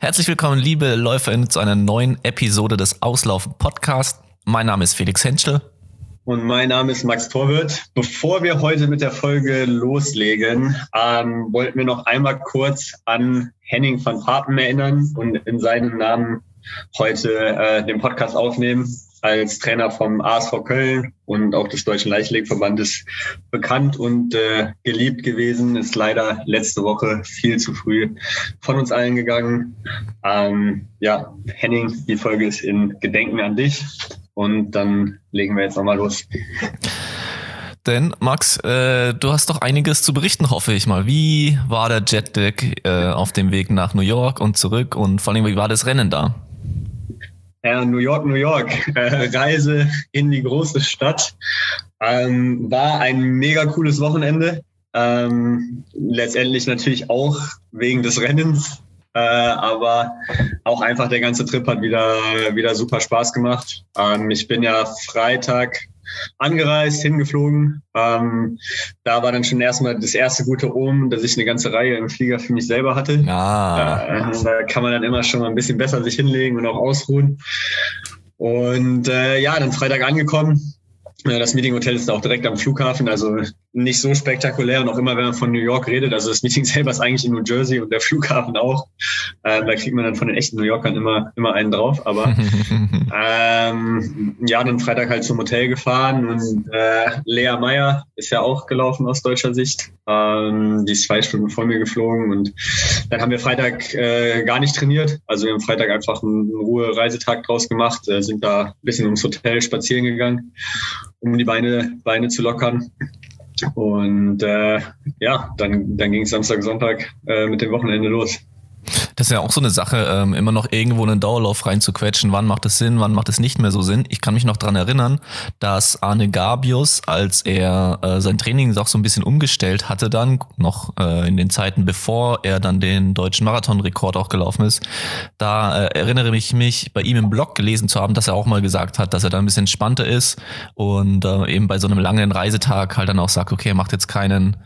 Herzlich willkommen, liebe LäuferInnen, zu einer neuen Episode des Auslaufen Podcast. Mein Name ist Felix Henschel. Und mein Name ist Max Torwirt. Bevor wir heute mit der Folge loslegen, ähm, wollten wir noch einmal kurz an Henning van Papen erinnern und in seinem Namen heute äh, den Podcast aufnehmen. Als Trainer vom ASV Köln und auch des Deutschen Leichtathletikverbandes bekannt und äh, geliebt gewesen, ist leider letzte Woche viel zu früh von uns allen gegangen. Ähm, ja, Henning, die Folge ist in Gedenken an dich. Und dann legen wir jetzt nochmal los. Denn Max, äh, du hast doch einiges zu berichten, hoffe ich mal. Wie war der Jetlag äh, auf dem Weg nach New York und zurück und vor allem, wie war das Rennen da? Ja, New York, New York. Äh, Reise in die große Stadt. Ähm, war ein mega cooles Wochenende. Ähm, letztendlich natürlich auch wegen des Rennens. Äh, aber auch einfach der ganze Trip hat wieder, wieder super Spaß gemacht. Ähm, ich bin ja Freitag angereist, hingeflogen. Ähm, da war dann schon erstmal das erste gute Omen, dass ich eine ganze Reihe im Flieger für mich selber hatte. Ah. Äh, da kann man dann immer schon mal ein bisschen besser sich hinlegen und auch ausruhen. Und äh, ja, dann Freitag angekommen, das Meeting Hotel ist auch direkt am Flughafen, also nicht so spektakulär und auch immer, wenn man von New York redet, also das Meeting selber ist eigentlich in New Jersey und der Flughafen auch. Ähm, da kriegt man dann von den echten New Yorkern immer, immer einen drauf. Aber ähm, ja, dann Freitag halt zum Hotel gefahren und äh, Lea Meyer ist ja auch gelaufen aus deutscher Sicht. Ähm, die ist zwei Stunden vor mir geflogen und dann haben wir Freitag äh, gar nicht trainiert. Also wir haben Freitag einfach einen Ruhe-Reisetag draus gemacht, äh, sind da ein bisschen ums Hotel spazieren gegangen um die Beine, Beine zu lockern. Und äh, ja, dann, dann ging es Samstag, Sonntag äh, mit dem Wochenende los. Das ist ja auch so eine Sache, ähm, immer noch irgendwo einen Dauerlauf reinzuquetschen. Wann macht es Sinn, wann macht es nicht mehr so Sinn? Ich kann mich noch dran erinnern, dass Arne Gabius, als er äh, sein Training auch so ein bisschen umgestellt hatte, dann noch äh, in den Zeiten, bevor er dann den deutschen Marathonrekord auch gelaufen ist, da äh, erinnere ich mich, bei ihm im Blog gelesen zu haben, dass er auch mal gesagt hat, dass er da ein bisschen entspannter ist und äh, eben bei so einem langen Reisetag halt dann auch sagt, okay, er macht jetzt keinen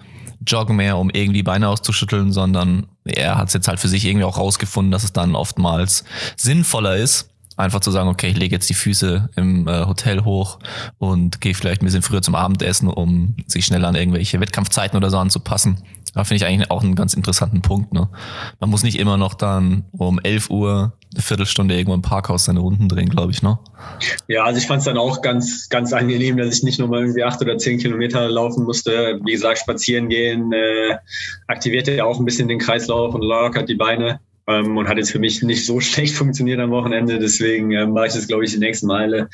Joggen mehr, um irgendwie Beine auszuschütteln, sondern er hat es jetzt halt für sich irgendwie auch rausgefunden, dass es dann oftmals sinnvoller ist, einfach zu sagen, okay, ich lege jetzt die Füße im äh, Hotel hoch und gehe vielleicht ein bisschen früher zum Abendessen, um sich schneller an irgendwelche Wettkampfzeiten oder so anzupassen. Da finde ich eigentlich auch einen ganz interessanten Punkt. Ne? Man muss nicht immer noch dann um 11 Uhr eine Viertelstunde irgendwo im Parkhaus seine Runden drehen, glaube ich, ne? Ja, also ich fand es dann auch ganz, ganz angenehm, dass ich nicht nochmal irgendwie acht oder zehn Kilometer laufen musste. Wie gesagt, spazieren gehen äh, aktiviert ja auch ein bisschen den Kreislauf und lockert die Beine ähm, und hat jetzt für mich nicht so schlecht funktioniert am Wochenende. Deswegen ähm, mache ich das, glaube ich, die nächsten Male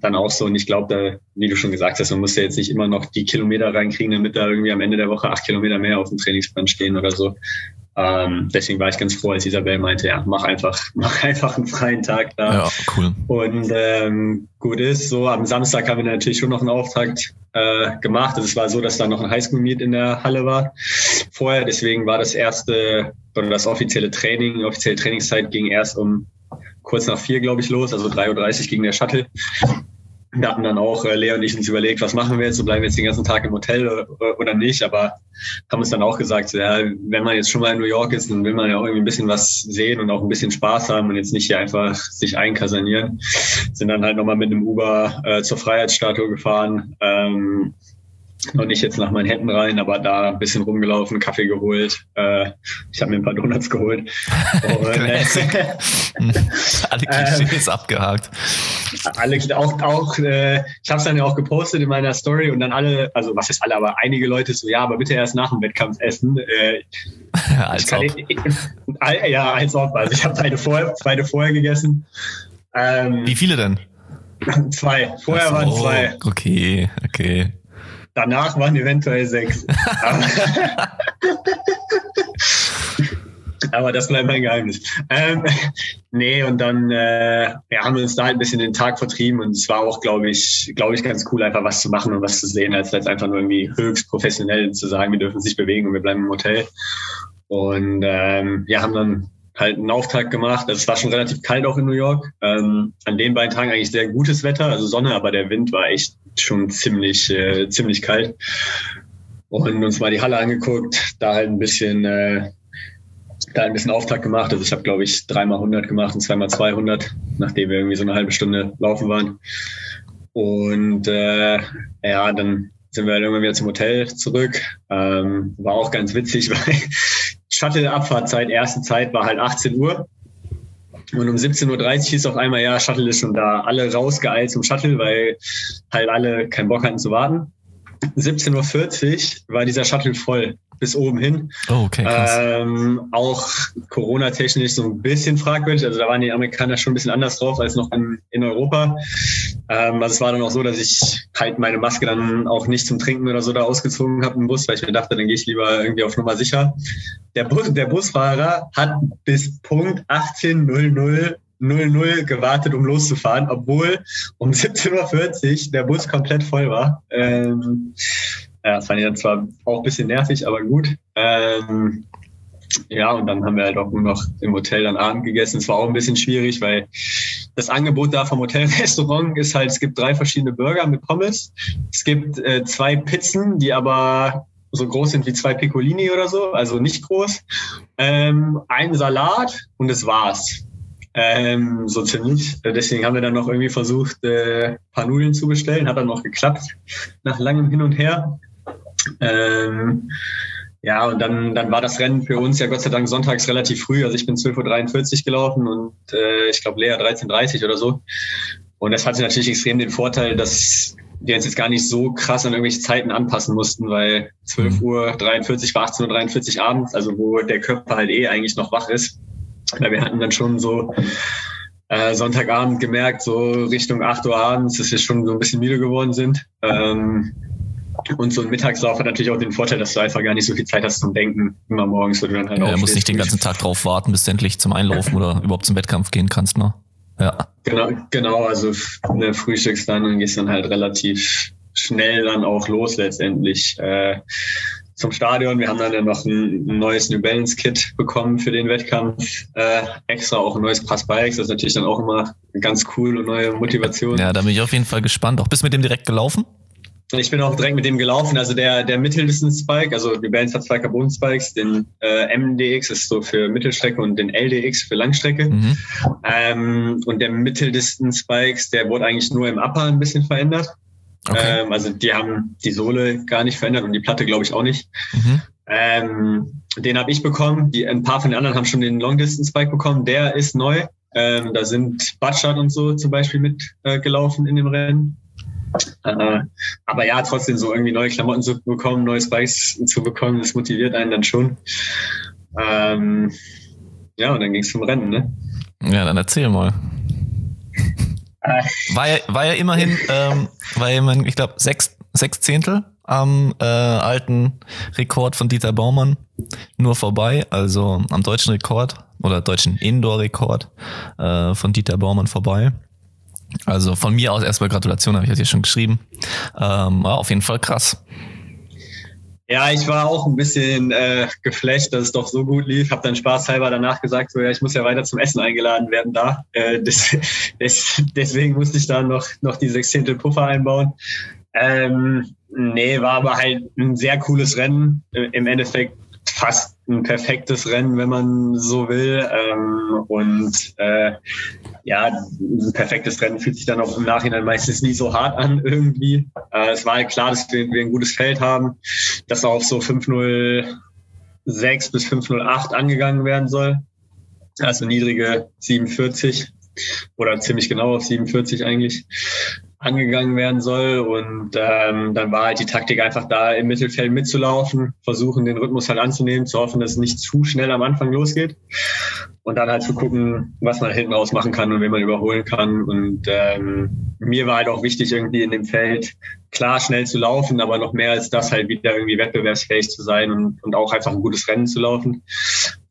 dann auch so. Und ich glaube, da, wie du schon gesagt hast, man muss ja jetzt nicht immer noch die Kilometer reinkriegen, damit da irgendwie am Ende der Woche acht Kilometer mehr auf dem Trainingsplan stehen oder so. Ähm, deswegen war ich ganz froh, als Isabel meinte, ja, mach einfach, mach einfach einen freien Tag da. Ja, cool. Und ähm, gut ist, so am Samstag haben wir natürlich schon noch einen Auftakt äh, gemacht. Also es war so, dass da noch ein Highschool-Meet in der Halle war vorher. Deswegen war das erste oder das offizielle Training, die offizielle Trainingszeit ging erst um kurz nach vier, glaube ich, los. Also 3.30 Uhr ging der Shuttle. Wir hatten dann auch, äh, Lea und ich uns überlegt, was machen wir jetzt? So bleiben wir jetzt den ganzen Tag im Hotel oder, oder nicht? Aber haben uns dann auch gesagt, so, ja, wenn man jetzt schon mal in New York ist, dann will man ja auch irgendwie ein bisschen was sehen und auch ein bisschen Spaß haben und jetzt nicht hier einfach sich einkasanieren. Sind dann halt nochmal mit einem Uber äh, zur Freiheitsstatue gefahren. Ähm, noch nicht jetzt nach Händen rein, aber da ein bisschen rumgelaufen, Kaffee geholt. Äh, ich habe mir ein paar Donuts geholt. Äh, alle Klischees ähm, abgehakt. Alle, auch, auch äh, ich habe es dann ja auch gepostet in meiner Story und dann alle, also was ist alle, aber einige Leute so, ja, aber bitte erst nach dem Wettkampf essen. Äh, als ob. Ich, ja, als ob. Also ich habe beide, vor, beide vorher gegessen. Ähm, Wie viele denn? Zwei. Vorher so, waren zwei. Okay, okay. Danach waren eventuell sechs. Aber das bleibt mein Geheimnis. Ähm, nee, und dann äh, ja, haben wir uns da halt ein bisschen den Tag vertrieben und es war auch, glaube ich, glaube ich, ganz cool, einfach was zu machen und was zu sehen, als jetzt einfach nur irgendwie höchst professionell zu sagen, wir dürfen sich bewegen und wir bleiben im Hotel. Und ähm, ja, haben dann halt einen Auftakt gemacht. Also es war schon relativ kalt auch in New York. Ähm, an den beiden Tagen eigentlich sehr gutes Wetter, also Sonne, aber der Wind war echt schon ziemlich, äh, ziemlich kalt. Und uns mal die Halle angeguckt, da halt ein bisschen, äh, da ein bisschen Auftakt gemacht. Also ich habe, glaube ich, dreimal 100 gemacht und zweimal 200, nachdem wir irgendwie so eine halbe Stunde laufen waren. Und äh, ja, dann sind wir irgendwann wieder zum Hotel zurück. Ähm, war auch ganz witzig, weil Shuttle-Abfahrtzeit, erste Zeit war halt 18 Uhr. Und um 17.30 Uhr hieß auf einmal, ja, Shuttle ist schon da. Alle rausgeeilt zum Shuttle, weil halt alle keinen Bock hatten zu warten. 17.40 Uhr war dieser Shuttle voll bis oben hin. Oh, okay, krass. Ähm, auch Corona-technisch so ein bisschen fragwürdig. Also da waren die Amerikaner schon ein bisschen anders drauf als noch in, in Europa. Ähm, also es war dann auch so, dass ich halt meine Maske dann auch nicht zum Trinken oder so da ausgezogen habe im Bus, weil ich mir dachte, dann gehe ich lieber irgendwie auf Nummer sicher. Der, Bus, der Busfahrer hat bis Punkt 18.00 00 gewartet, um loszufahren, obwohl um 17.40 Uhr der Bus komplett voll war. Ähm, ja, das fand ich dann zwar auch ein bisschen nervig, aber gut. Ähm, ja, und dann haben wir halt auch nur noch im Hotel dann Abend gegessen. Es war auch ein bisschen schwierig, weil das Angebot da vom Hotelrestaurant ist halt, es gibt drei verschiedene Burger mit Pommes. Es gibt äh, zwei Pizzen, die aber so groß sind wie zwei Piccolini oder so, also nicht groß. Ähm, ein Salat und das war's. Ähm, so ziemlich. Deswegen haben wir dann noch irgendwie versucht, äh, paar Nudeln zu bestellen. Hat dann noch geklappt nach langem Hin und Her. Ähm, ja, und dann, dann war das Rennen für uns ja Gott sei Dank sonntags relativ früh. Also ich bin 12.43 Uhr gelaufen und äh, ich glaube Lea 13.30 Uhr oder so. Und das hatte natürlich extrem den Vorteil, dass wir uns jetzt gar nicht so krass an irgendwelche Zeiten anpassen mussten, weil 12 mhm. Uhr 43 war 18.43 Uhr abends, also wo der Körper halt eh eigentlich noch wach ist. Weil wir hatten dann schon so äh, Sonntagabend gemerkt, so Richtung 8 Uhr abends, dass wir schon so ein bisschen müde geworden sind. Ähm, und so ein Mittagslauf hat natürlich auch den Vorteil, dass du einfach gar nicht so viel Zeit hast zum Denken immer morgens, du dann halt ja, Du musst nicht den ganzen Tag drauf warten, bis du endlich zum Einlaufen oder überhaupt zum Wettkampf gehen kannst, ne? Ja. Genau, genau, also ne, frühstückst dann und gehst dann halt relativ schnell dann auch los letztendlich äh, zum Stadion. Wir haben dann ja noch ein, ein neues New Balance Kit bekommen für den Wettkampf. Äh, extra auch ein neues Pass Bikes. Das ist natürlich dann auch immer ganz cool und neue Motivation. Ja, da bin ich auf jeden Fall gespannt. Auch bist du mit dem direkt gelaufen? Ich bin auch direkt mit dem gelaufen. Also der, der Mitteldistance-Spike, also die Bands hat zwei Carbon-Spikes, den äh, MDX ist so für Mittelstrecke und den LDX für Langstrecke. Mhm. Ähm, und der Mitteldistance-Spikes, der wurde eigentlich nur im Upper ein bisschen verändert. Okay. Ähm, also die haben die Sohle gar nicht verändert und die Platte glaube ich auch nicht. Mhm. Ähm, den habe ich bekommen. Die, ein paar von den anderen haben schon den Long-Distance-Spike bekommen. Der ist neu. Ähm, da sind Butchert und so zum Beispiel mitgelaufen äh, in dem Rennen. Äh, aber ja, trotzdem so irgendwie neue Klamotten zu bekommen, neue Spikes zu bekommen, das motiviert einen dann schon. Ähm, ja, und dann ging es zum Rennen, ne? Ja, dann erzähl mal. Äh. War ja, war ja immerhin, ähm, war ja immerhin, ich glaube, sechs, sechs Zehntel am äh, alten Rekord von Dieter Baumann nur vorbei, also am deutschen Rekord oder deutschen Indoor-Rekord äh, von Dieter Baumann vorbei. Also von mir aus erstmal Gratulation, habe ich ja schon geschrieben. Ähm, war auf jeden Fall krass. Ja, ich war auch ein bisschen äh, geflasht, dass es doch so gut lief. Habe dann spaßhalber danach gesagt, so ja, ich muss ja weiter zum Essen eingeladen werden da. Äh, das, das, deswegen musste ich da noch, noch die Sechzehntel Puffer einbauen. Ähm, nee, war aber halt ein sehr cooles Rennen. Im Endeffekt fast ein perfektes Rennen, wenn man so will. Ähm, und äh, ja, ein perfektes Rennen fühlt sich dann auch im Nachhinein meistens nie so hart an irgendwie. Äh, es war halt klar, dass wir, wir ein gutes Feld haben, dass auf so 506 bis 508 angegangen werden soll. Also niedrige 47 oder ziemlich genau auf 47 eigentlich angegangen werden soll. Und ähm, dann war halt die Taktik einfach da, im Mittelfeld mitzulaufen, versuchen, den Rhythmus halt anzunehmen, zu hoffen, dass es nicht zu schnell am Anfang losgeht. Und dann halt zu gucken, was man hinten raus machen kann und wen man überholen kann. Und ähm, mir war halt auch wichtig, irgendwie in dem Feld klar schnell zu laufen, aber noch mehr als das halt wieder irgendwie wettbewerbsfähig zu sein und, und auch einfach ein gutes Rennen zu laufen.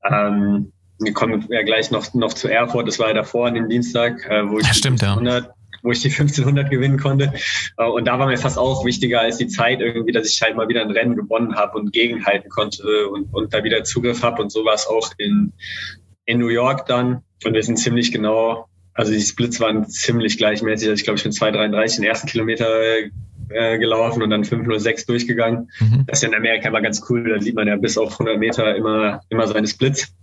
Ähm, wir kommen ja gleich noch, noch zu Erfurt, das war ja davor an dem Dienstag, äh, wo ich ja, stimmt, 100, ja wo ich die 1500 gewinnen konnte. Äh, und da war mir fast auch wichtiger als die Zeit irgendwie, dass ich halt mal wieder ein Rennen gewonnen habe und gegenhalten konnte und, und da wieder Zugriff habe. Und so war es auch in, in New York dann. Und wir sind ziemlich genau, also die Splits waren ziemlich gleichmäßig. Also ich glaube, ich bin 2,33 den ersten Kilometer äh, gelaufen und dann 5,06 durchgegangen. Mhm. Das ist ja in Amerika immer ganz cool. Da sieht man ja bis auf 100 Meter immer, immer seine Splits.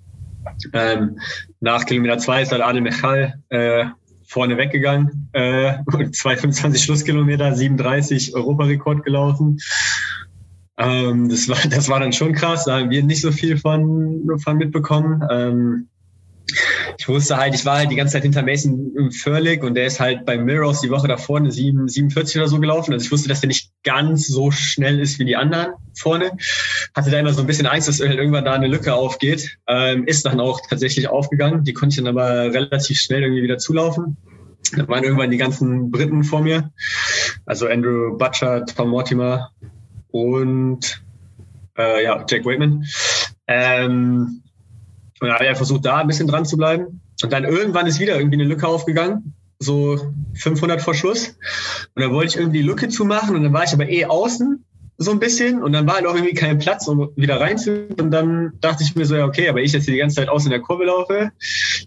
Ähm, nach Kilometer zwei ist dann Adel Michal äh, vorne weggegangen, äh, 2,25 Schlusskilometer, 37 Europarekord gelaufen. Ähm, das, war, das war dann schon krass, da haben wir nicht so viel von, von mitbekommen. Ähm, ich wusste halt, ich war halt die ganze Zeit hinter Mason Furlick und der ist halt bei Mirrors die Woche davor eine 7, 47 oder so gelaufen. Also ich wusste, dass der nicht ganz so schnell ist wie die anderen vorne. Hatte da immer so ein bisschen Angst, dass irgendwann da eine Lücke aufgeht. Ähm, ist dann auch tatsächlich aufgegangen. Die konnte ich dann aber relativ schnell irgendwie wieder zulaufen. Da waren irgendwann die ganzen Briten vor mir. Also Andrew Butcher, Tom Mortimer und äh, ja, Jack Waitman. Ähm, und dann habe ich versucht, da ein bisschen dran zu bleiben. Und dann irgendwann ist wieder irgendwie eine Lücke aufgegangen, so 500 vor Schluss. Und dann wollte ich irgendwie die Lücke zumachen und dann war ich aber eh außen so ein bisschen und dann war halt auch irgendwie kein Platz, um wieder reinzukommen. Und dann dachte ich mir so, ja, okay, aber ich jetzt hier die ganze Zeit außen in der Kurve laufe,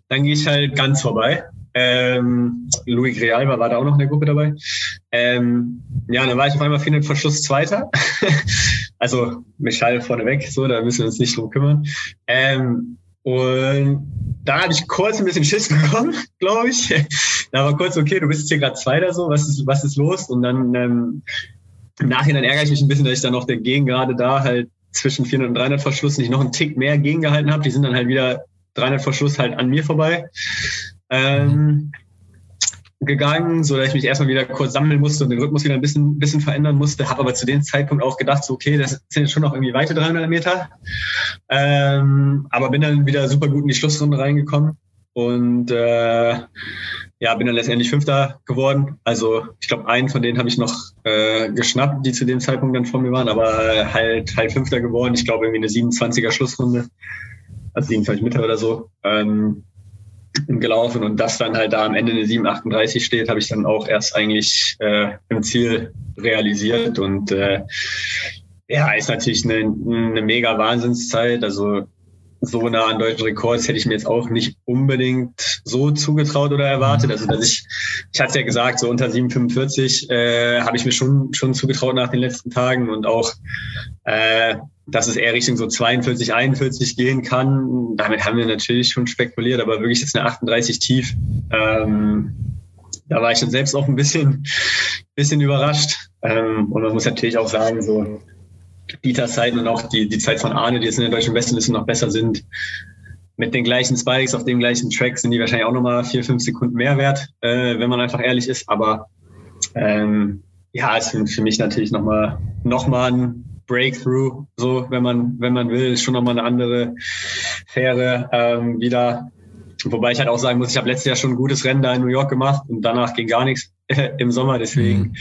dann gehe ich halt ganz vorbei. Ähm, Louis Greal war, war da auch noch in der Gruppe dabei. Ähm, ja, dann war ich auf einmal 400 vor Schluss Zweiter. also Michal vorneweg, so, da müssen wir uns nicht drum kümmern. Ähm, und da habe ich kurz ein bisschen Schiss bekommen, glaube ich. Da war kurz, okay, du bist jetzt hier gerade Zweiter, so, was ist, was ist los? Und dann ähm, im Nachhinein ärgere ich mich ein bisschen, dass ich dann noch dagegen gerade da halt zwischen 400 und 300 Verschluss nicht noch einen Tick mehr gegengehalten habe. Die sind dann halt wieder 300 Verschluss halt an mir vorbei. Ähm, gegangen, so dass ich mich erstmal wieder kurz sammeln musste und den Rhythmus wieder ein bisschen, bisschen verändern musste. Habe aber zu dem Zeitpunkt auch gedacht, so, okay, das sind jetzt schon noch irgendwie weite 300 Meter. Ähm, aber bin dann wieder super gut in die Schlussrunde reingekommen und äh, ja, bin dann letztendlich Fünfter geworden. Also ich glaube, einen von denen habe ich noch äh, geschnappt, die zu dem Zeitpunkt dann vor mir waren, aber halt halt Fünfter geworden. Ich glaube irgendwie eine 27er Schlussrunde, also 27 Mitte oder so. Ähm, gelaufen und das dann halt da am Ende eine 738 steht, habe ich dann auch erst eigentlich äh, im Ziel realisiert und äh, ja, ist natürlich eine, eine mega Wahnsinnszeit. Also so nah an deutschen Rekords hätte ich mir jetzt auch nicht unbedingt so zugetraut oder erwartet. Also dass ich, ich hatte ja gesagt, so unter 7,45 äh, habe ich mir schon schon zugetraut nach den letzten Tagen und auch äh, dass es eher Richtung so 42, 41 gehen kann. Damit haben wir natürlich schon spekuliert, aber wirklich jetzt eine 38 tief. Ähm, da war ich dann selbst auch ein bisschen, bisschen überrascht. Ähm, und man muss natürlich auch sagen, so Dieters Zeit und auch die, die Zeit von Arne, die jetzt in der deutschen Bestenliste noch besser sind, mit den gleichen Spikes auf dem gleichen Track sind die wahrscheinlich auch nochmal vier, fünf Sekunden mehr wert, äh, wenn man einfach ehrlich ist. Aber ähm, ja, es ist für mich natürlich nochmal noch mal ein Breakthrough, so wenn man, wenn man will, ist schon nochmal eine andere Fähre ähm, wieder. Wobei ich halt auch sagen muss, ich habe letztes Jahr schon ein gutes Rennen da in New York gemacht und danach ging gar nichts im Sommer. Deswegen mhm.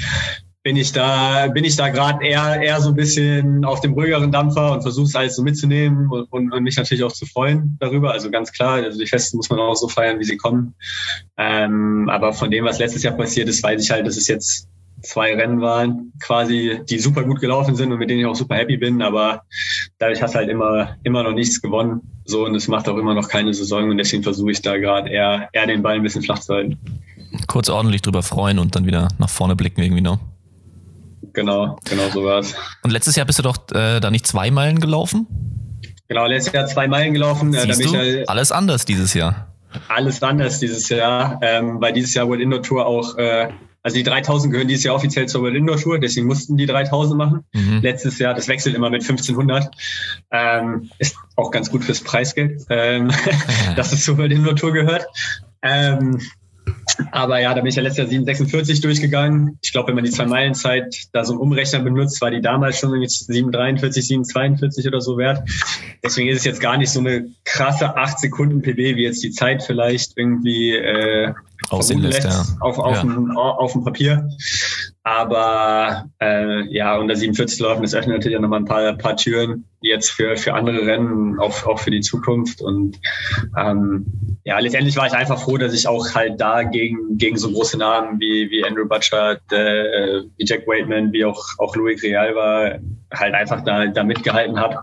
bin ich da, bin ich da gerade eher, eher so ein bisschen auf dem ruhigeren Dampfer und versuche es alles so mitzunehmen und, und, und, mich natürlich auch zu freuen darüber. Also ganz klar, also die Festen muss man auch so feiern, wie sie kommen. Ähm, aber von dem, was letztes Jahr passiert ist, weiß ich halt, dass es jetzt zwei Rennen waren, quasi, die super gut gelaufen sind und mit denen ich auch super happy bin, aber dadurch hast du halt immer, immer noch nichts gewonnen. So, und es macht auch immer noch keine Saison und deswegen versuche ich da gerade eher, eher den Ball ein bisschen flach zu halten. Kurz ordentlich drüber freuen und dann wieder nach vorne blicken irgendwie noch. Genau, genau so war es. Und letztes Jahr bist du doch äh, da nicht zwei Meilen gelaufen? Genau, letztes Jahr zwei Meilen gelaufen. Äh, Siehst du? Halt alles anders dieses Jahr. Alles anders dieses Jahr, ähm, weil dieses Jahr World Indoor Tour auch äh, also die 3000 gehören dieses Jahr offiziell zur World Indoor Tour, deswegen mussten die 3000 machen. Mhm. Letztes Jahr, das wechselt immer mit 1500. Ähm, ist auch ganz gut fürs Preisgeld, ähm, dass es zur World Indoor Tour gehört. Ähm, aber ja, da bin ich ja letztes Jahr 746 durchgegangen. Ich glaube, wenn man die zwei Meilen Zeit da so einen Umrechner benutzt, war die damals schon 743, 742 oder so wert. Deswegen ist es jetzt gar nicht so eine krasse 8 Sekunden PB, wie jetzt die Zeit vielleicht irgendwie äh, aussehen lässt, ja. auf, auf, ja. Dem, auf dem Papier. Aber äh, ja, unter 47 laufen, das öffnet natürlich auch nochmal ein paar, paar Türen jetzt für, für andere Rennen, auch, auch für die Zukunft. Und ähm, ja, letztendlich war ich einfach froh, dass ich auch halt da gegen, gegen so große Namen wie, wie Andrew Butcher, äh, wie Jack Waitman, wie auch, auch Louis Real war, halt einfach da, da mitgehalten habe.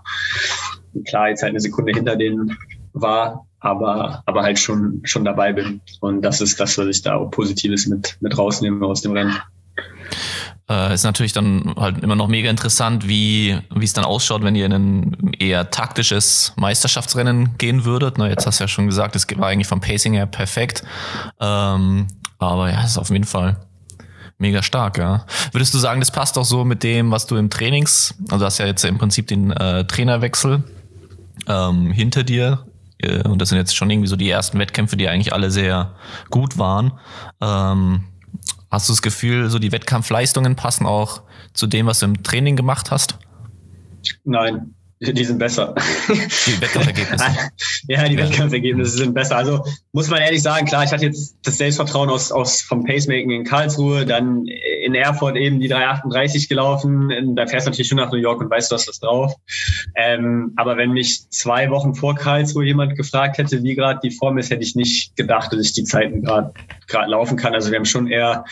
Klar, jetzt halt eine Sekunde hinter denen war, aber, aber halt schon, schon dabei bin. Und das ist das, was ich da auch Positives mit, mit rausnehme aus dem Rennen. Äh, ist natürlich dann halt immer noch mega interessant, wie es dann ausschaut, wenn ihr in ein eher taktisches Meisterschaftsrennen gehen würdet. Na, jetzt hast du ja schon gesagt, es war eigentlich vom Pacing her perfekt. Ähm, aber ja, ist auf jeden Fall mega stark, ja. Würdest du sagen, das passt auch so mit dem, was du im Trainings, also du hast ja jetzt im Prinzip den äh, Trainerwechsel ähm, hinter dir äh, und das sind jetzt schon irgendwie so die ersten Wettkämpfe, die eigentlich alle sehr gut waren. Ähm, Hast du das Gefühl, so die Wettkampfleistungen passen auch zu dem, was du im Training gemacht hast? Nein, die sind besser. Die Wettkampfergebnisse. ja, die ja. Wettkampfergebnisse sind besser. Also muss man ehrlich sagen, klar, ich hatte jetzt das Selbstvertrauen aus, aus vom Pacemaking in Karlsruhe, dann in Erfurt eben die 338 gelaufen. Da fährst du natürlich schon nach New York und weißt, du hast das drauf. Ähm, aber wenn mich zwei Wochen vor Karlsruhe jemand gefragt hätte, wie gerade die Form ist, hätte ich nicht gedacht, dass ich die Zeiten gerade laufen kann. Also wir haben schon eher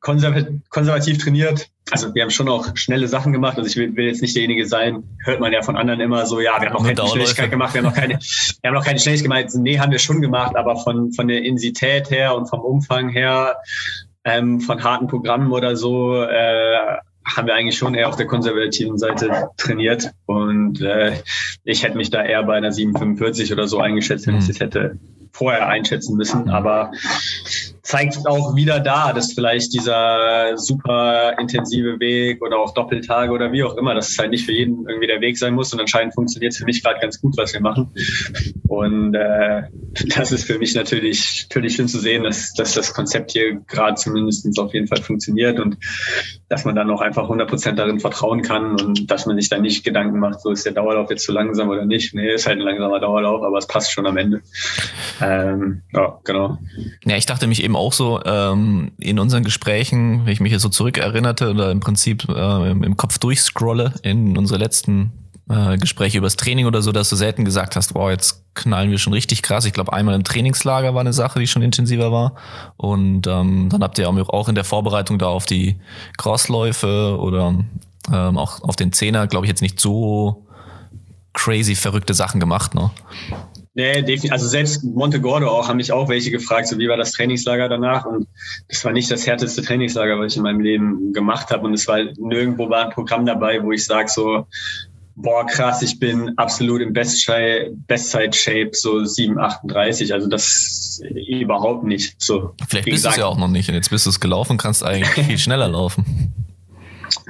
konservativ trainiert also wir haben schon auch schnelle Sachen gemacht. Also ich will, will, jetzt nicht derjenige sein, hört man ja von anderen immer so, ja, wir haben noch keine Schnelligkeit gemacht, wir haben noch keine, wir haben noch keine Schnelligkeit gemacht. Nee, haben wir schon gemacht, aber von, von der Intensität her und vom Umfang her, ähm, von harten Programmen oder so, äh, haben wir eigentlich schon eher auf der konservativen Seite trainiert. Und äh, ich hätte mich da eher bei einer 745 oder so eingeschätzt, wenn ich mhm. das hätte vorher einschätzen müssen. Aber zeigt auch wieder da, dass vielleicht dieser super intensive Weg oder auch Doppeltage oder wie auch immer, dass es halt nicht für jeden irgendwie der Weg sein muss. Und anscheinend funktioniert es für mich gerade ganz gut, was wir machen. Und äh, das ist für mich natürlich, natürlich schön zu sehen, dass, dass das Konzept hier gerade zumindest auf jeden Fall funktioniert und dass man dann auch einfach 100 Prozent darin vertrauen kann und dass man sich dann nicht Gedanken macht, so ist der Dauerlauf jetzt zu langsam oder nicht. Nee, ist halt ein langsamer Dauerlauf, aber es passt schon am Ende. Ähm, ja, genau. Ja, ich dachte mich eben auch so ähm, in unseren Gesprächen, wenn ich mich hier so zurückerinnerte oder im Prinzip äh, im Kopf durchscrolle in unsere letzten äh, Gespräche übers Training oder so, dass du selten gesagt hast, wow, jetzt knallen wir schon richtig krass. Ich glaube, einmal im Trainingslager war eine Sache, die schon intensiver war. Und ähm, dann habt ihr auch in der Vorbereitung da auf die Crossläufe oder ähm, auch auf den Zehner, glaube ich, jetzt nicht so crazy verrückte Sachen gemacht, ne? Nee. Also selbst Montegordo auch, haben mich auch welche gefragt, so wie war das Trainingslager danach? Und das war nicht das härteste Trainingslager, was ich in meinem Leben gemacht habe. Und es war nirgendwo war ein Programm dabei, wo ich sage so, boah, krass, ich bin absolut im Bestzeit-Shape, so 7,38. Also das überhaupt nicht. So, Vielleicht bist du es ja auch noch nicht. Und jetzt bist du es gelaufen, kannst eigentlich viel schneller laufen.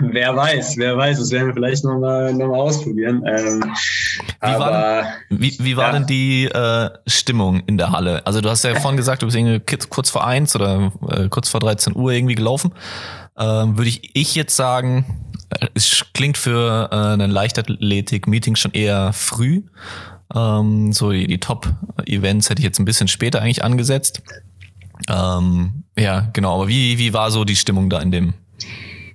Wer weiß, wer weiß, das werden wir vielleicht nochmal noch mal ausprobieren. Ähm, aber, war, wie, wie war ja. denn die äh, Stimmung in der Halle? Also du hast ja vorhin gesagt, du bist irgendwie kurz vor eins oder äh, kurz vor 13 Uhr irgendwie gelaufen. Ähm, Würde ich, ich jetzt sagen, äh, es klingt für äh, ein Leichtathletik-Meeting schon eher früh. Ähm, so die, die Top-Events hätte ich jetzt ein bisschen später eigentlich angesetzt. Ähm, ja, genau. Aber wie, wie war so die Stimmung da in dem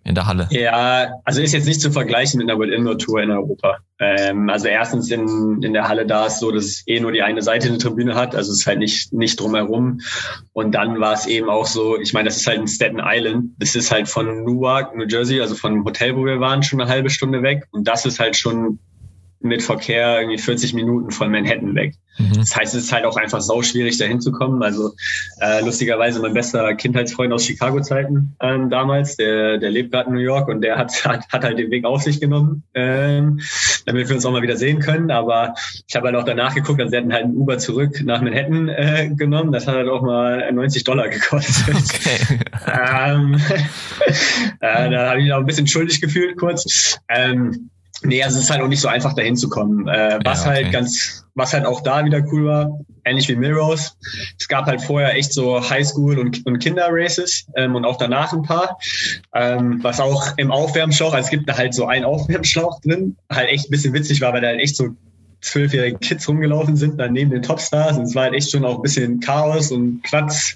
in der Halle? Ja, also ist jetzt nicht zu vergleichen mit einer World Indoor Tour in Europa. Ähm, also erstens in, in der Halle da ist so, dass es eh nur die eine Seite eine Tribüne hat, also es ist halt nicht, nicht drumherum. Und dann war es eben auch so, ich meine, das ist halt in Staten Island. Das ist halt von Newark, New Jersey, also von dem Hotel, wo wir waren, schon eine halbe Stunde weg. Und das ist halt schon mit Verkehr irgendwie 40 Minuten von Manhattan weg. Mhm. Das heißt, es ist halt auch einfach sau schwierig, da hinzukommen. Also äh, lustigerweise mein bester Kindheitsfreund aus Chicago-Zeiten ähm, damals, der, der lebt gerade in New York und der hat, hat, hat halt den Weg auf sich genommen, ähm, damit wir uns auch mal wieder sehen können. Aber ich habe halt auch danach geguckt, also sie hatten halt ein Uber zurück nach Manhattan äh, genommen. Das hat halt auch mal 90 Dollar gekostet. Okay. ähm, äh, da habe ich mich auch ein bisschen schuldig gefühlt kurz. Ähm, Nee, also es ist halt auch nicht so einfach dahin zu kommen. Äh, was ja, halt okay. halt ganz, was halt auch da wieder cool war, ähnlich wie Millrose. Es gab halt vorher echt so Highschool- und, und Kinderraces ähm, und auch danach ein paar. Ähm, was auch im Aufwärmschlauch, also es gibt da halt so einen Aufwärmschlauch drin, halt echt ein bisschen witzig war, weil da halt echt so zwölfjährige Kids rumgelaufen sind, dann neben den Topstars. Und es war halt echt schon auch ein bisschen Chaos und Platz,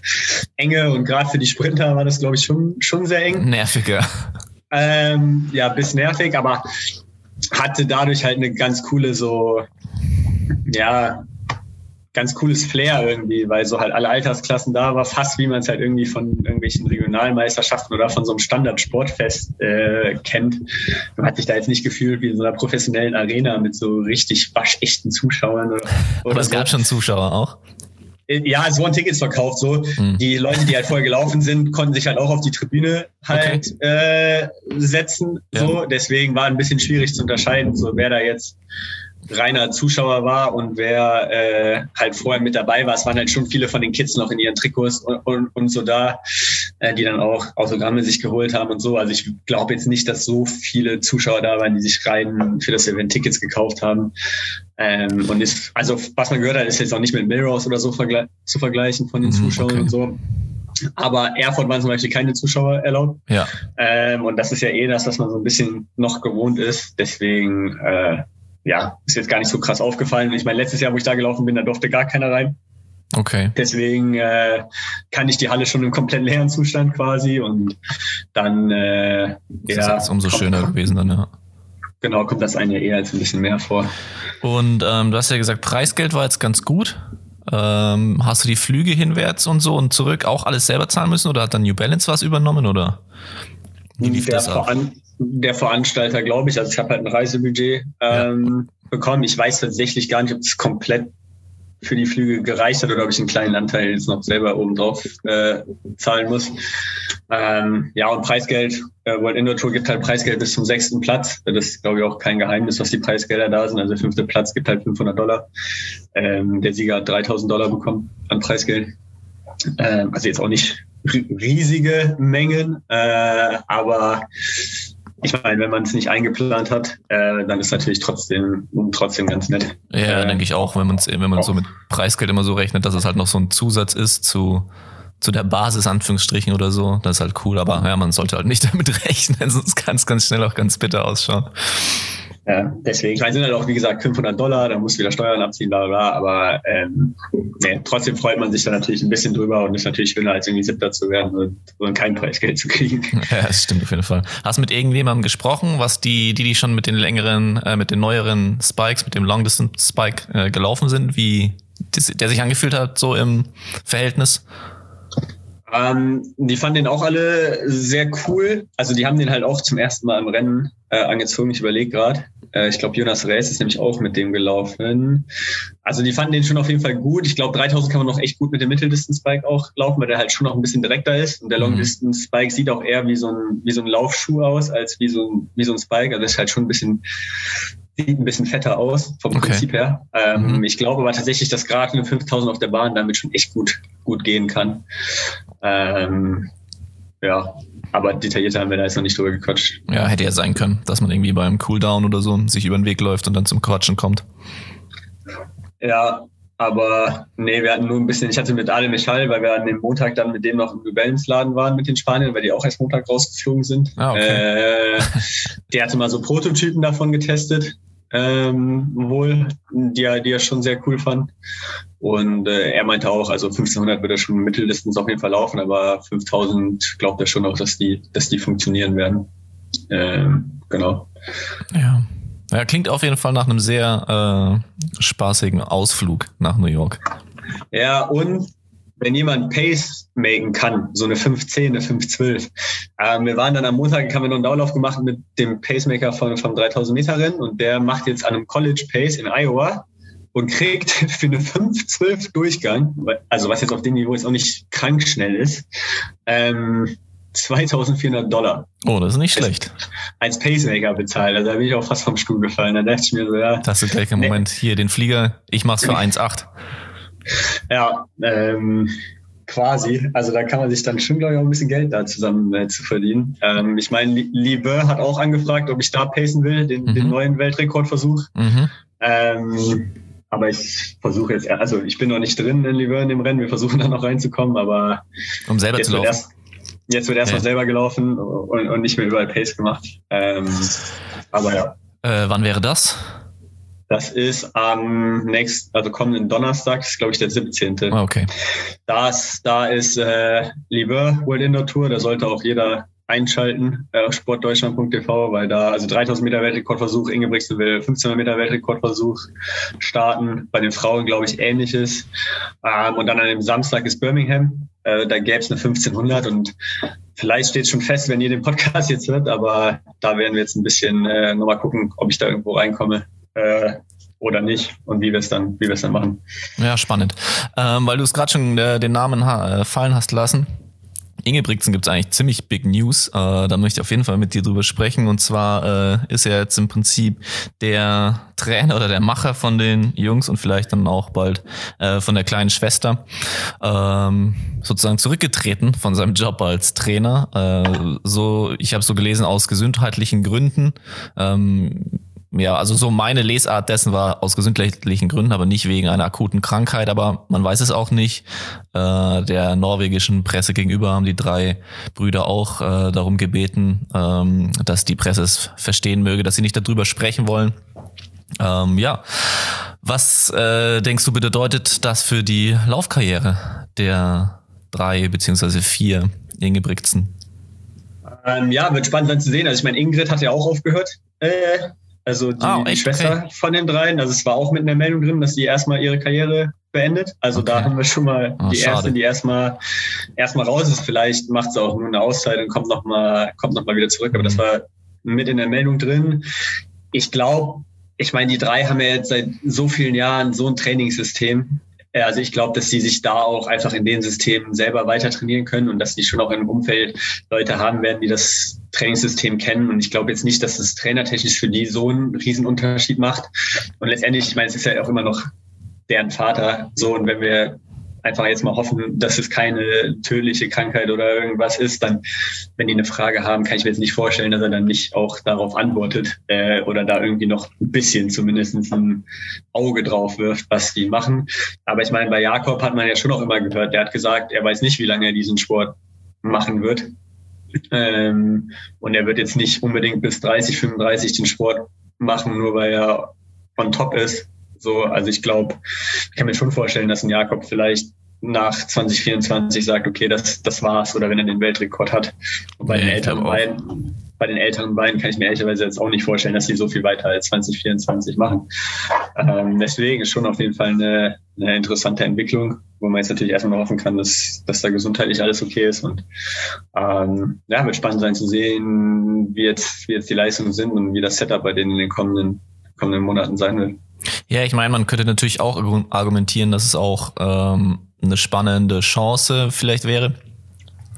Enge und gerade für die Sprinter war das, glaube ich, schon, schon sehr eng. Nerviger. Ähm, ja, bis nervig, aber hatte dadurch halt eine ganz coole so, ja, ganz cooles Flair irgendwie, weil so halt alle Altersklassen da war, fast wie man es halt irgendwie von irgendwelchen Regionalmeisterschaften oder von so einem Standard-Sportfest äh, kennt. Man hat sich da jetzt nicht gefühlt wie in so einer professionellen Arena mit so richtig waschechten Zuschauern. Oder, oder Aber es so. gab schon Zuschauer auch. Ja, es wurden Tickets verkauft. So mhm. die Leute, die halt vorher gelaufen sind, konnten sich halt auch auf die Tribüne halt okay. äh, setzen. Ja. So deswegen war ein bisschen schwierig zu unterscheiden, so wer da jetzt reiner Zuschauer war und wer äh, halt vorher mit dabei war. Es waren halt schon viele von den Kids noch in ihren Trikots und, und, und so da, äh, die dann auch Autogramme sich geholt haben und so. Also ich glaube jetzt nicht, dass so viele Zuschauer da waren, die sich rein für das Event Tickets gekauft haben. Ähm, und ist, also was man gehört hat, ist jetzt auch nicht mit Milrose oder so vergle zu vergleichen von den mhm, Zuschauern okay. und so. Aber Erfurt waren zum Beispiel keine Zuschauer erlaubt. Ja. Ähm, und das ist ja eh das, was man so ein bisschen noch gewohnt ist. Deswegen äh, ja, ist jetzt gar nicht so krass aufgefallen. Ich meine, letztes Jahr, wo ich da gelaufen bin, da durfte gar keiner rein. Okay. Deswegen äh, kann ich die Halle schon im komplett leeren Zustand quasi und dann äh, das ja, ist umso schöner gewesen dann, ja. Genau, kommt das eine eher als ein bisschen mehr vor. Und ähm, du hast ja gesagt, Preisgeld war jetzt ganz gut. Ähm, hast du die Flüge hinwärts und so und zurück auch alles selber zahlen müssen oder hat dann New Balance was übernommen oder? Wie lief der das ab? der Veranstalter, glaube ich. Also ich habe halt ein Reisebudget ähm, ja. bekommen. Ich weiß tatsächlich gar nicht, ob es komplett für die Flüge gereicht hat oder ob ich einen kleinen Anteil jetzt noch selber oben drauf äh, zahlen muss. Ähm, ja, und Preisgeld, äh, World Indoor Tour gibt halt Preisgeld bis zum sechsten Platz. Das ist, glaube ich, auch kein Geheimnis, was die Preisgelder da sind. Also der fünfte Platz gibt halt 500 Dollar. Ähm, der Sieger hat 3000 Dollar bekommen an Preisgeld. Ähm, also jetzt auch nicht riesige Mengen, äh, aber ich meine, wenn man es nicht eingeplant hat, äh, dann ist natürlich trotzdem trotzdem ganz nett. Ja, äh, denke ich auch, wenn man wenn man so mit Preisgeld immer so rechnet, dass es halt noch so ein Zusatz ist zu zu der Basis Anführungsstrichen oder so, das ist halt cool, aber ja, man sollte halt nicht damit rechnen, sonst kann es ganz schnell auch ganz bitter ausschauen. Ja, deswegen, ich meine, sind halt auch, wie gesagt, 500 Dollar, da muss wieder Steuern abziehen, bla, bla, aber ähm, nee, trotzdem freut man sich dann natürlich ein bisschen drüber und ist natürlich schöner, als irgendwie Siebter zu werden und, und kein Preisgeld zu kriegen. Ja, das stimmt auf jeden Fall. Hast du mit irgendjemandem gesprochen, was die, die, die schon mit den längeren, äh, mit den neueren Spikes, mit dem Long Distance Spike äh, gelaufen sind, wie der sich angefühlt hat, so im Verhältnis? Ähm, die fanden den auch alle sehr cool. Also die haben den halt auch zum ersten Mal im Rennen äh, angezogen. Ich überlege gerade. Äh, ich glaube, Jonas Rees ist nämlich auch mit dem gelaufen. Also die fanden den schon auf jeden Fall gut. Ich glaube, 3000 kann man noch echt gut mit dem Mitteldistance-Bike auch laufen, weil der halt schon noch ein bisschen direkter ist. Und der mhm. Long-Distance-Bike sieht auch eher wie so ein, wie so ein Laufschuh aus, als wie so ein, wie so ein Spike. Also das ist halt schon ein bisschen sieht ein bisschen fetter aus vom okay. Prinzip her. Ähm, mhm. Ich glaube aber tatsächlich, dass gerade eine 5000 auf der Bahn damit schon echt gut, gut gehen kann. Ähm, ja, aber detaillierter haben wir da jetzt noch nicht drüber gequatscht. Ja, hätte ja sein können, dass man irgendwie beim Cooldown oder so sich über den Weg läuft und dann zum Quatschen kommt. Ja, aber nee, wir hatten nur ein bisschen, ich hatte mit Ale Michal, weil wir an dem Montag dann mit dem noch im Rebellensladen waren mit den Spaniern, weil die auch erst Montag rausgeflogen sind. Ah, okay. äh, der hatte mal so Prototypen davon getestet ähm, wohl, die er, die er schon sehr cool fand. Und äh, er meinte auch, also 1500 würde er schon Mittellistens auf jeden Fall laufen, aber 5000 glaubt er schon auch, dass die, dass die funktionieren werden. Ähm, genau. Ja. Ja, klingt auf jeden Fall nach einem sehr äh, spaßigen Ausflug nach New York. Ja, und wenn jemand Pace machen kann, so eine 510, eine 512. Ähm, wir waren dann am Montag, haben wir noch einen Downlauf gemacht mit dem Pacemaker von, vom 3000 Meter Rennen und der macht jetzt an einem College Pace in Iowa und kriegt für eine 512 Durchgang, also was jetzt auf dem Niveau jetzt auch nicht krank schnell ist, ähm, 2400 Dollar. Oh, das ist nicht schlecht. Als Pacemaker bezahlt. Also da bin ich auch fast vom Stuhl gefallen. Da dachte ich mir so, ja. Das ist gleich im Moment hier den Flieger. Ich mach's für 1,8. Ja, ähm, quasi. Also da kann man sich dann schon, glaube ich, auch ein bisschen Geld da zusammen äh, zu verdienen. Ähm, ich meine, Liebe hat auch angefragt, ob ich da pacen will, den, mhm. den neuen Weltrekordversuch. Mhm. Ähm, aber ich versuche jetzt, also ich bin noch nicht drin in Liebe in dem Rennen, wir versuchen da noch reinzukommen, aber um selber zu laufen. Erst, jetzt wird erst ja. selber gelaufen und, und, nicht mehr überall Pace gemacht. Ähm, aber ja. Äh, wann wäre das? Das ist am nächsten, also kommenden Donnerstag, ist glaube ich der 17. Ah, okay. Das, da ist äh, Liebe World Indoor Tour, da sollte auch jeder einschalten äh, sportdeutschland.tv, weil da also 3000 Meter Weltrekordversuch, Ingebrigtsen will 1500 Meter Weltrekordversuch starten. Bei den Frauen glaube ich ähnliches. Ähm, und dann an dem Samstag ist Birmingham. Äh, da gäbe es eine 1500 und vielleicht steht schon fest, wenn ihr den Podcast jetzt hört, aber da werden wir jetzt ein bisschen äh, nochmal gucken, ob ich da irgendwo reinkomme. Äh, oder nicht und wie wir es dann, wie wir es dann machen. Ja, spannend. Ähm, weil du es gerade schon äh, den Namen ha äh, fallen hast lassen. Ingebrigtsen gibt es eigentlich ziemlich Big News. Äh, da möchte ich auf jeden Fall mit dir drüber sprechen. Und zwar äh, ist er jetzt im Prinzip der Trainer oder der Macher von den Jungs und vielleicht dann auch bald äh, von der kleinen Schwester. Ähm, sozusagen zurückgetreten von seinem Job als Trainer. Äh, so, ich habe so gelesen aus gesundheitlichen Gründen. Ähm, ja, also so meine Lesart dessen war aus gesundheitlichen Gründen, aber nicht wegen einer akuten Krankheit, aber man weiß es auch nicht. Äh, der norwegischen Presse gegenüber haben die drei Brüder auch äh, darum gebeten, ähm, dass die Presse es verstehen möge, dass sie nicht darüber sprechen wollen. Ähm, ja, was äh, denkst du bedeutet das für die Laufkarriere der drei beziehungsweise vier Ingebrigtsen? Ähm, ja, wird spannend sein zu sehen. Also ich meine, Ingrid hat ja auch aufgehört. Äh, also die, oh, die Schwester okay. von den dreien. Also es war auch mit in der Meldung drin, dass sie erstmal ihre Karriere beendet. Also okay. da haben wir schon mal oh, die schade. erste, die erstmal erstmal raus ist. Vielleicht macht sie auch nur eine Auszeit und kommt nochmal kommt noch mal wieder zurück. Aber mhm. das war mit in der Meldung drin. Ich glaube, ich meine, die drei haben ja jetzt seit so vielen Jahren so ein Trainingssystem. Also ich glaube, dass sie sich da auch einfach in den Systemen selber weiter trainieren können und dass die schon auch im Umfeld Leute haben werden, die das Trainingssystem kennen. Und ich glaube jetzt nicht, dass es trainertechnisch für die so einen riesen Unterschied macht. Und letztendlich, ich meine, es ist ja auch immer noch deren Vater. So, und wenn wir einfach jetzt mal hoffen, dass es keine tödliche Krankheit oder irgendwas ist, dann, wenn die eine Frage haben, kann ich mir jetzt nicht vorstellen, dass er dann nicht auch darauf antwortet äh, oder da irgendwie noch ein bisschen zumindest ein Auge drauf wirft, was die machen. Aber ich meine, bei Jakob hat man ja schon auch immer gehört, der hat gesagt, er weiß nicht, wie lange er diesen Sport machen wird. Ähm, und er wird jetzt nicht unbedingt bis 30, 35 den Sport machen, nur weil er on top ist. So, also ich glaube, ich kann mir schon vorstellen, dass ein Jakob vielleicht nach 2024 sagt, okay, das, das war's, oder wenn er den Weltrekord hat. Und bei, nee, den älteren beiden, bei den älteren beiden kann ich mir ehrlicherweise jetzt auch nicht vorstellen, dass sie so viel weiter als 2024 machen. Ähm, deswegen ist schon auf jeden Fall eine, eine interessante Entwicklung, wo man jetzt natürlich erstmal noch hoffen kann, dass, dass da gesundheitlich alles okay ist. Und ähm, ja, wird spannend sein zu sehen, wie jetzt, wie jetzt die Leistungen sind und wie das Setup bei denen in den kommenden, kommenden Monaten sein wird. Ja, ich meine, man könnte natürlich auch argumentieren, dass es auch ähm, eine spannende Chance vielleicht wäre,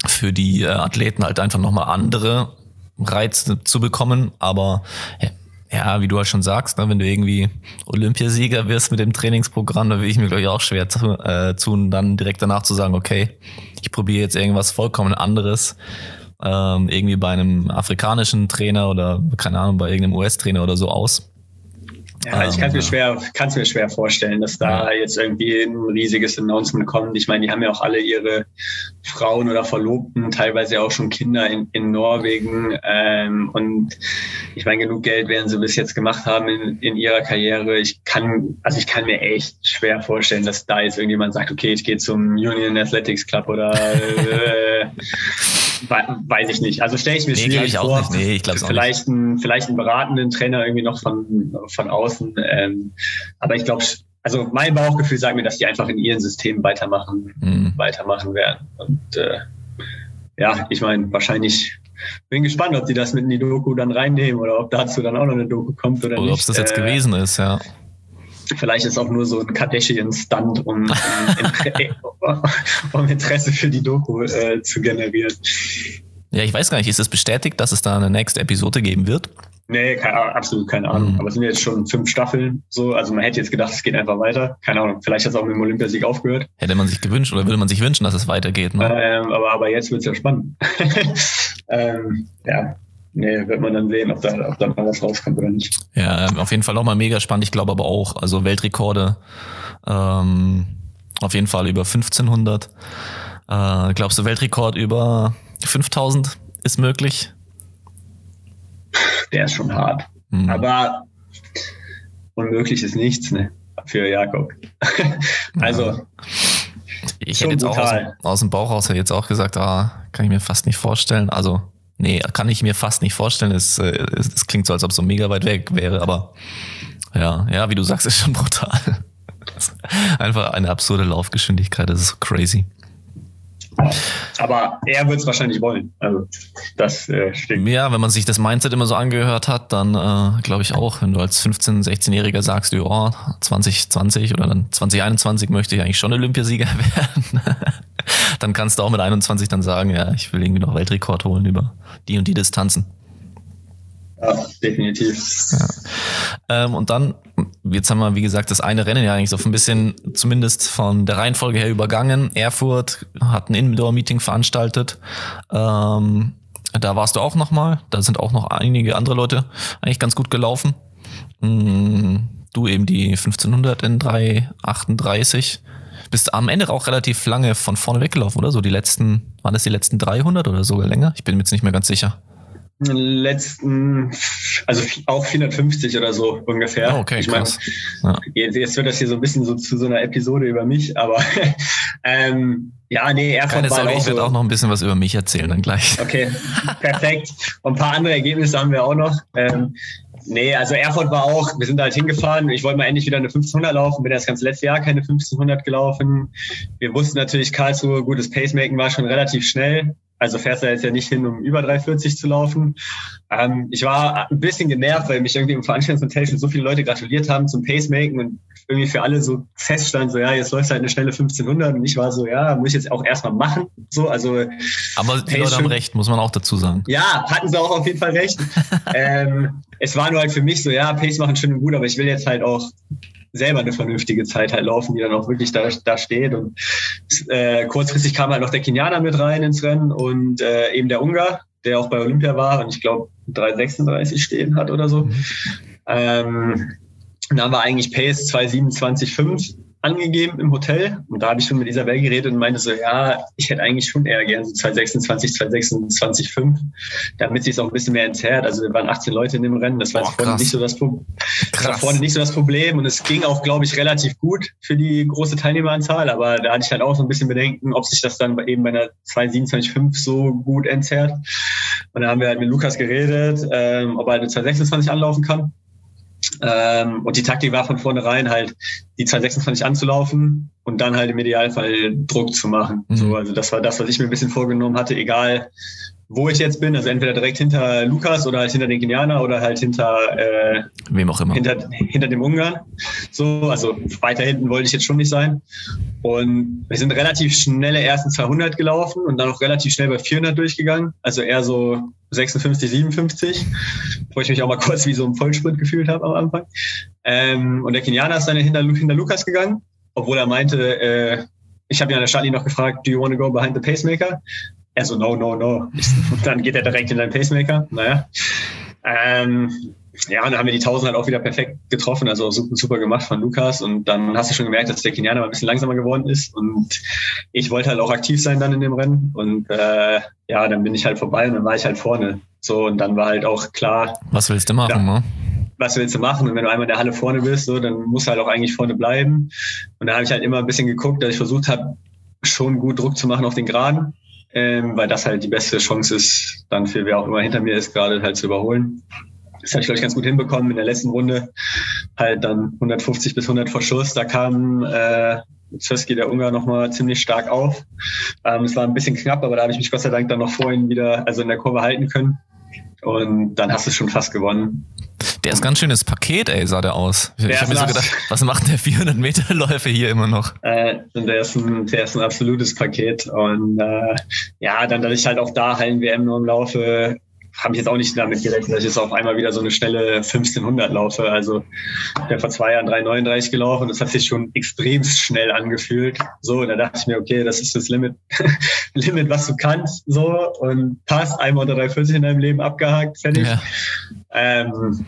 für die äh, Athleten halt einfach nochmal andere Reize zu bekommen. Aber ja, wie du halt schon sagst, ne, wenn du irgendwie Olympiasieger wirst mit dem Trainingsprogramm, dann will ich mir, glaube ich, auch schwer zu, äh, tun, dann direkt danach zu sagen, okay, ich probiere jetzt irgendwas vollkommen anderes. Ähm, irgendwie bei einem afrikanischen Trainer oder keine Ahnung, bei irgendeinem US-Trainer oder so aus. Ja, ich kann es mir schwer, kann's mir schwer vorstellen, dass da jetzt irgendwie ein riesiges Announcement kommt. Ich meine, die haben ja auch alle ihre Frauen oder Verlobten, teilweise auch schon Kinder in, in Norwegen. Ähm, und ich meine, genug Geld werden sie bis jetzt gemacht haben in, in ihrer Karriere. Ich kann, also ich kann mir echt schwer vorstellen, dass da jetzt irgendjemand sagt, okay, ich gehe zum Union Athletics Club oder äh, weiß ich nicht. Also stelle ich mir nee, schwierig ich vor. Nicht. Nee, ich glaube vielleicht ein, vielleicht einen beratenden Trainer irgendwie noch von von außen. Ähm, aber ich glaube, also mein Bauchgefühl sagt mir, dass die einfach in ihren Systemen weitermachen, mhm. weitermachen werden. Und äh, ja, ich meine, wahrscheinlich bin gespannt, ob die das mit in die Doku dann reinnehmen oder ob dazu dann auch noch eine Doku kommt oder, oder nicht. Oder ob es das jetzt äh, gewesen ist, ja. Vielleicht ist auch nur so ein Kardashian-Stunt, um, um, um, Interesse für die Doku äh, zu generieren. Ja, ich weiß gar nicht, ist es bestätigt, dass es da eine nächste Episode geben wird? Nee, keine, absolut keine Ahnung. Mhm. Aber es sind jetzt schon fünf Staffeln so. Also man hätte jetzt gedacht, es geht einfach weiter. Keine Ahnung. Vielleicht hat es auch mit dem Olympiasieg aufgehört. Hätte man sich gewünscht oder würde man sich wünschen, dass es weitergeht. Ne? Ähm, aber, aber jetzt wird es ja spannend. ähm, ja, nee, wird man dann sehen, ob da, ob da mal was rauskommt oder nicht. Ja, auf jeden Fall nochmal mega spannend. Ich glaube aber auch, also Weltrekorde ähm, auf jeden Fall über 1500. Äh, glaubst du, Weltrekord über 5000 ist möglich? Der ist schon hart. Mhm. Aber unmöglich ist nichts, ne? Für Jakob. also. Ich hätte jetzt brutal. auch aus, aus, dem Bauch raus jetzt auch gesagt, ah, kann ich mir fast nicht vorstellen. Also Nee, kann ich mir fast nicht vorstellen. Es, äh, es, es klingt so, als ob es so mega weit weg wäre, aber ja, ja, wie du sagst, ist schon brutal. Einfach eine absurde Laufgeschwindigkeit, das ist so crazy. Aber er wird es wahrscheinlich wollen. Also das äh, stimmt. Ja, wenn man sich das Mindset immer so angehört hat, dann äh, glaube ich auch, wenn du als 15-, 16-Jähriger sagst, oh, 2020 oder dann 2021 möchte ich eigentlich schon Olympiasieger werden, dann kannst du auch mit 21 dann sagen, ja, ich will irgendwie noch Weltrekord holen über die und die Distanzen. Ja, definitiv. Ja. Ähm, und dann, jetzt haben wir, wie gesagt, das eine Rennen ja eigentlich so ein bisschen, zumindest von der Reihenfolge her übergangen. Erfurt hat ein Indoor-Meeting veranstaltet. Ähm, da warst du auch nochmal. Da sind auch noch einige andere Leute eigentlich ganz gut gelaufen. Mhm. Du eben die 1500 in 338. Bist am Ende auch relativ lange von vorne weggelaufen, oder? So die letzten, waren das die letzten 300 oder sogar länger? Ich bin mir jetzt nicht mehr ganz sicher letzten, also auch 450 oder so ungefähr. Oh, okay, ich meine, ja. jetzt, jetzt, wird das hier so ein bisschen so zu so einer Episode über mich, aber ähm, ja, nee, Erfurt Keine Sorge, ich werde auch noch ein bisschen was über mich erzählen dann gleich. Okay, perfekt. Und ein paar andere Ergebnisse haben wir auch noch. Ähm, nee, also Erfurt war auch, wir sind halt hingefahren. Ich wollte mal endlich wieder eine 1500 laufen, bin das ganze letzte Jahr keine 1500 gelaufen. Wir wussten natürlich, Karlsruhe, gutes Pacemaking war schon relativ schnell. Also fährst du jetzt ja nicht hin, um über 340 zu laufen. Ähm, ich war ein bisschen genervt, weil mich irgendwie im Veranstaltungshotel schon so viele Leute gratuliert haben zum Pacemaking und irgendwie für alle so feststand, so ja, jetzt läuft halt eine schnelle 1500 und ich war so, ja, muss ich jetzt auch erstmal machen. So, also. Aber die Leute haben recht, muss man auch dazu sagen. Ja, hatten sie auch auf jeden Fall recht. ähm, es war nur halt für mich so, ja, Pace machen schön und gut, aber ich will jetzt halt auch selber eine vernünftige Zeit halt laufen, die dann auch wirklich da, da steht. Und äh, kurzfristig kam halt noch der Kenianer mit rein ins Rennen und äh, eben der Ungar, der auch bei Olympia war und ich glaube 336 stehen hat oder so. Mhm. Ähm, dann war eigentlich Pace 227,5 angegeben im Hotel. Und da habe ich schon mit Isabel geredet und meinte so, ja, ich hätte eigentlich schon eher gerne so 226, 226, 5, damit sich es auch ein bisschen mehr entzerrt. Also wir waren 18 Leute in dem Rennen, das war Boah, vorne nicht so das war vorne nicht so das Problem und es ging auch, glaube ich, relativ gut für die große Teilnehmeranzahl, aber da hatte ich halt auch so ein bisschen Bedenken, ob sich das dann eben bei einer 227,5 so gut entzerrt. Und da haben wir halt mit Lukas geredet, ähm, ob er eine 226 anlaufen kann. Ähm, und die Taktik war von vornherein halt, die 226 anzulaufen und dann halt im Idealfall Druck zu machen. Mhm. So, also das war das, was ich mir ein bisschen vorgenommen hatte, egal wo ich jetzt bin, also entweder direkt hinter Lukas oder halt hinter den Kenianer oder halt hinter äh, wem auch immer. Hinter, hinter dem Ungarn. So, also weiter hinten wollte ich jetzt schon nicht sein. Und wir sind relativ schnelle ersten 200 gelaufen und dann auch relativ schnell bei 400 durchgegangen. Also eher so 56, 57, wo ich mich auch mal kurz wie so im Vollsprint gefühlt habe am Anfang. Ähm, und der Kenianer ist dann hinter, hinter Lukas gegangen, obwohl er meinte, äh, ich habe ihn an der Startlinie noch gefragt, do you want to go behind the pacemaker? Er so, no, no, no. Und dann geht er direkt in den Pacemaker. Naja. Ähm, ja, und dann haben wir die 1000 halt auch wieder perfekt getroffen, also super, super gemacht von Lukas. Und dann hast du schon gemerkt, dass der Kenianer ein bisschen langsamer geworden ist. Und ich wollte halt auch aktiv sein dann in dem Rennen. Und äh, ja, dann bin ich halt vorbei und dann war ich halt vorne. So, und dann war halt auch klar. Was willst du machen, ja, ne? Was willst du machen? Und wenn du einmal in der Halle vorne bist, so, dann musst du halt auch eigentlich vorne bleiben. Und da habe ich halt immer ein bisschen geguckt, dass ich versucht habe, schon gut Druck zu machen auf den Geraden ähm, weil das halt die beste Chance ist, dann für wer auch immer hinter mir ist, gerade halt zu überholen. Das habe ich, glaube ich, ganz gut hinbekommen in der letzten Runde. Halt dann 150 bis 100 vor Schuss. Da kam äh, Zöski, der Ungar, nochmal ziemlich stark auf. Ähm, es war ein bisschen knapp, aber da habe ich mich Gott sei Dank dann noch vorhin wieder, also in der Kurve halten können. Und dann hast du schon fast gewonnen. Der ist ganz schönes Paket, ey, sah der aus. Ich, ich habe mir so gedacht, was macht der 400 Meter Läufe hier immer noch? Äh, der, ist ein, der ist ein absolutes Paket. Und äh, ja, dann, dass ich halt auch da Hallen-WM nur im Laufe habe ich jetzt auch nicht damit gerechnet, dass ich jetzt auf einmal wieder so eine schnelle 1500 laufe. Also ich bin vor zwei Jahren 339 gelaufen und das hat sich schon extrem schnell angefühlt. So, und da dachte ich mir, okay, das ist das Limit, Limit, was du kannst. So, und passt, einmal unter 340 in deinem Leben abgehakt, fertig. Ja. Ähm,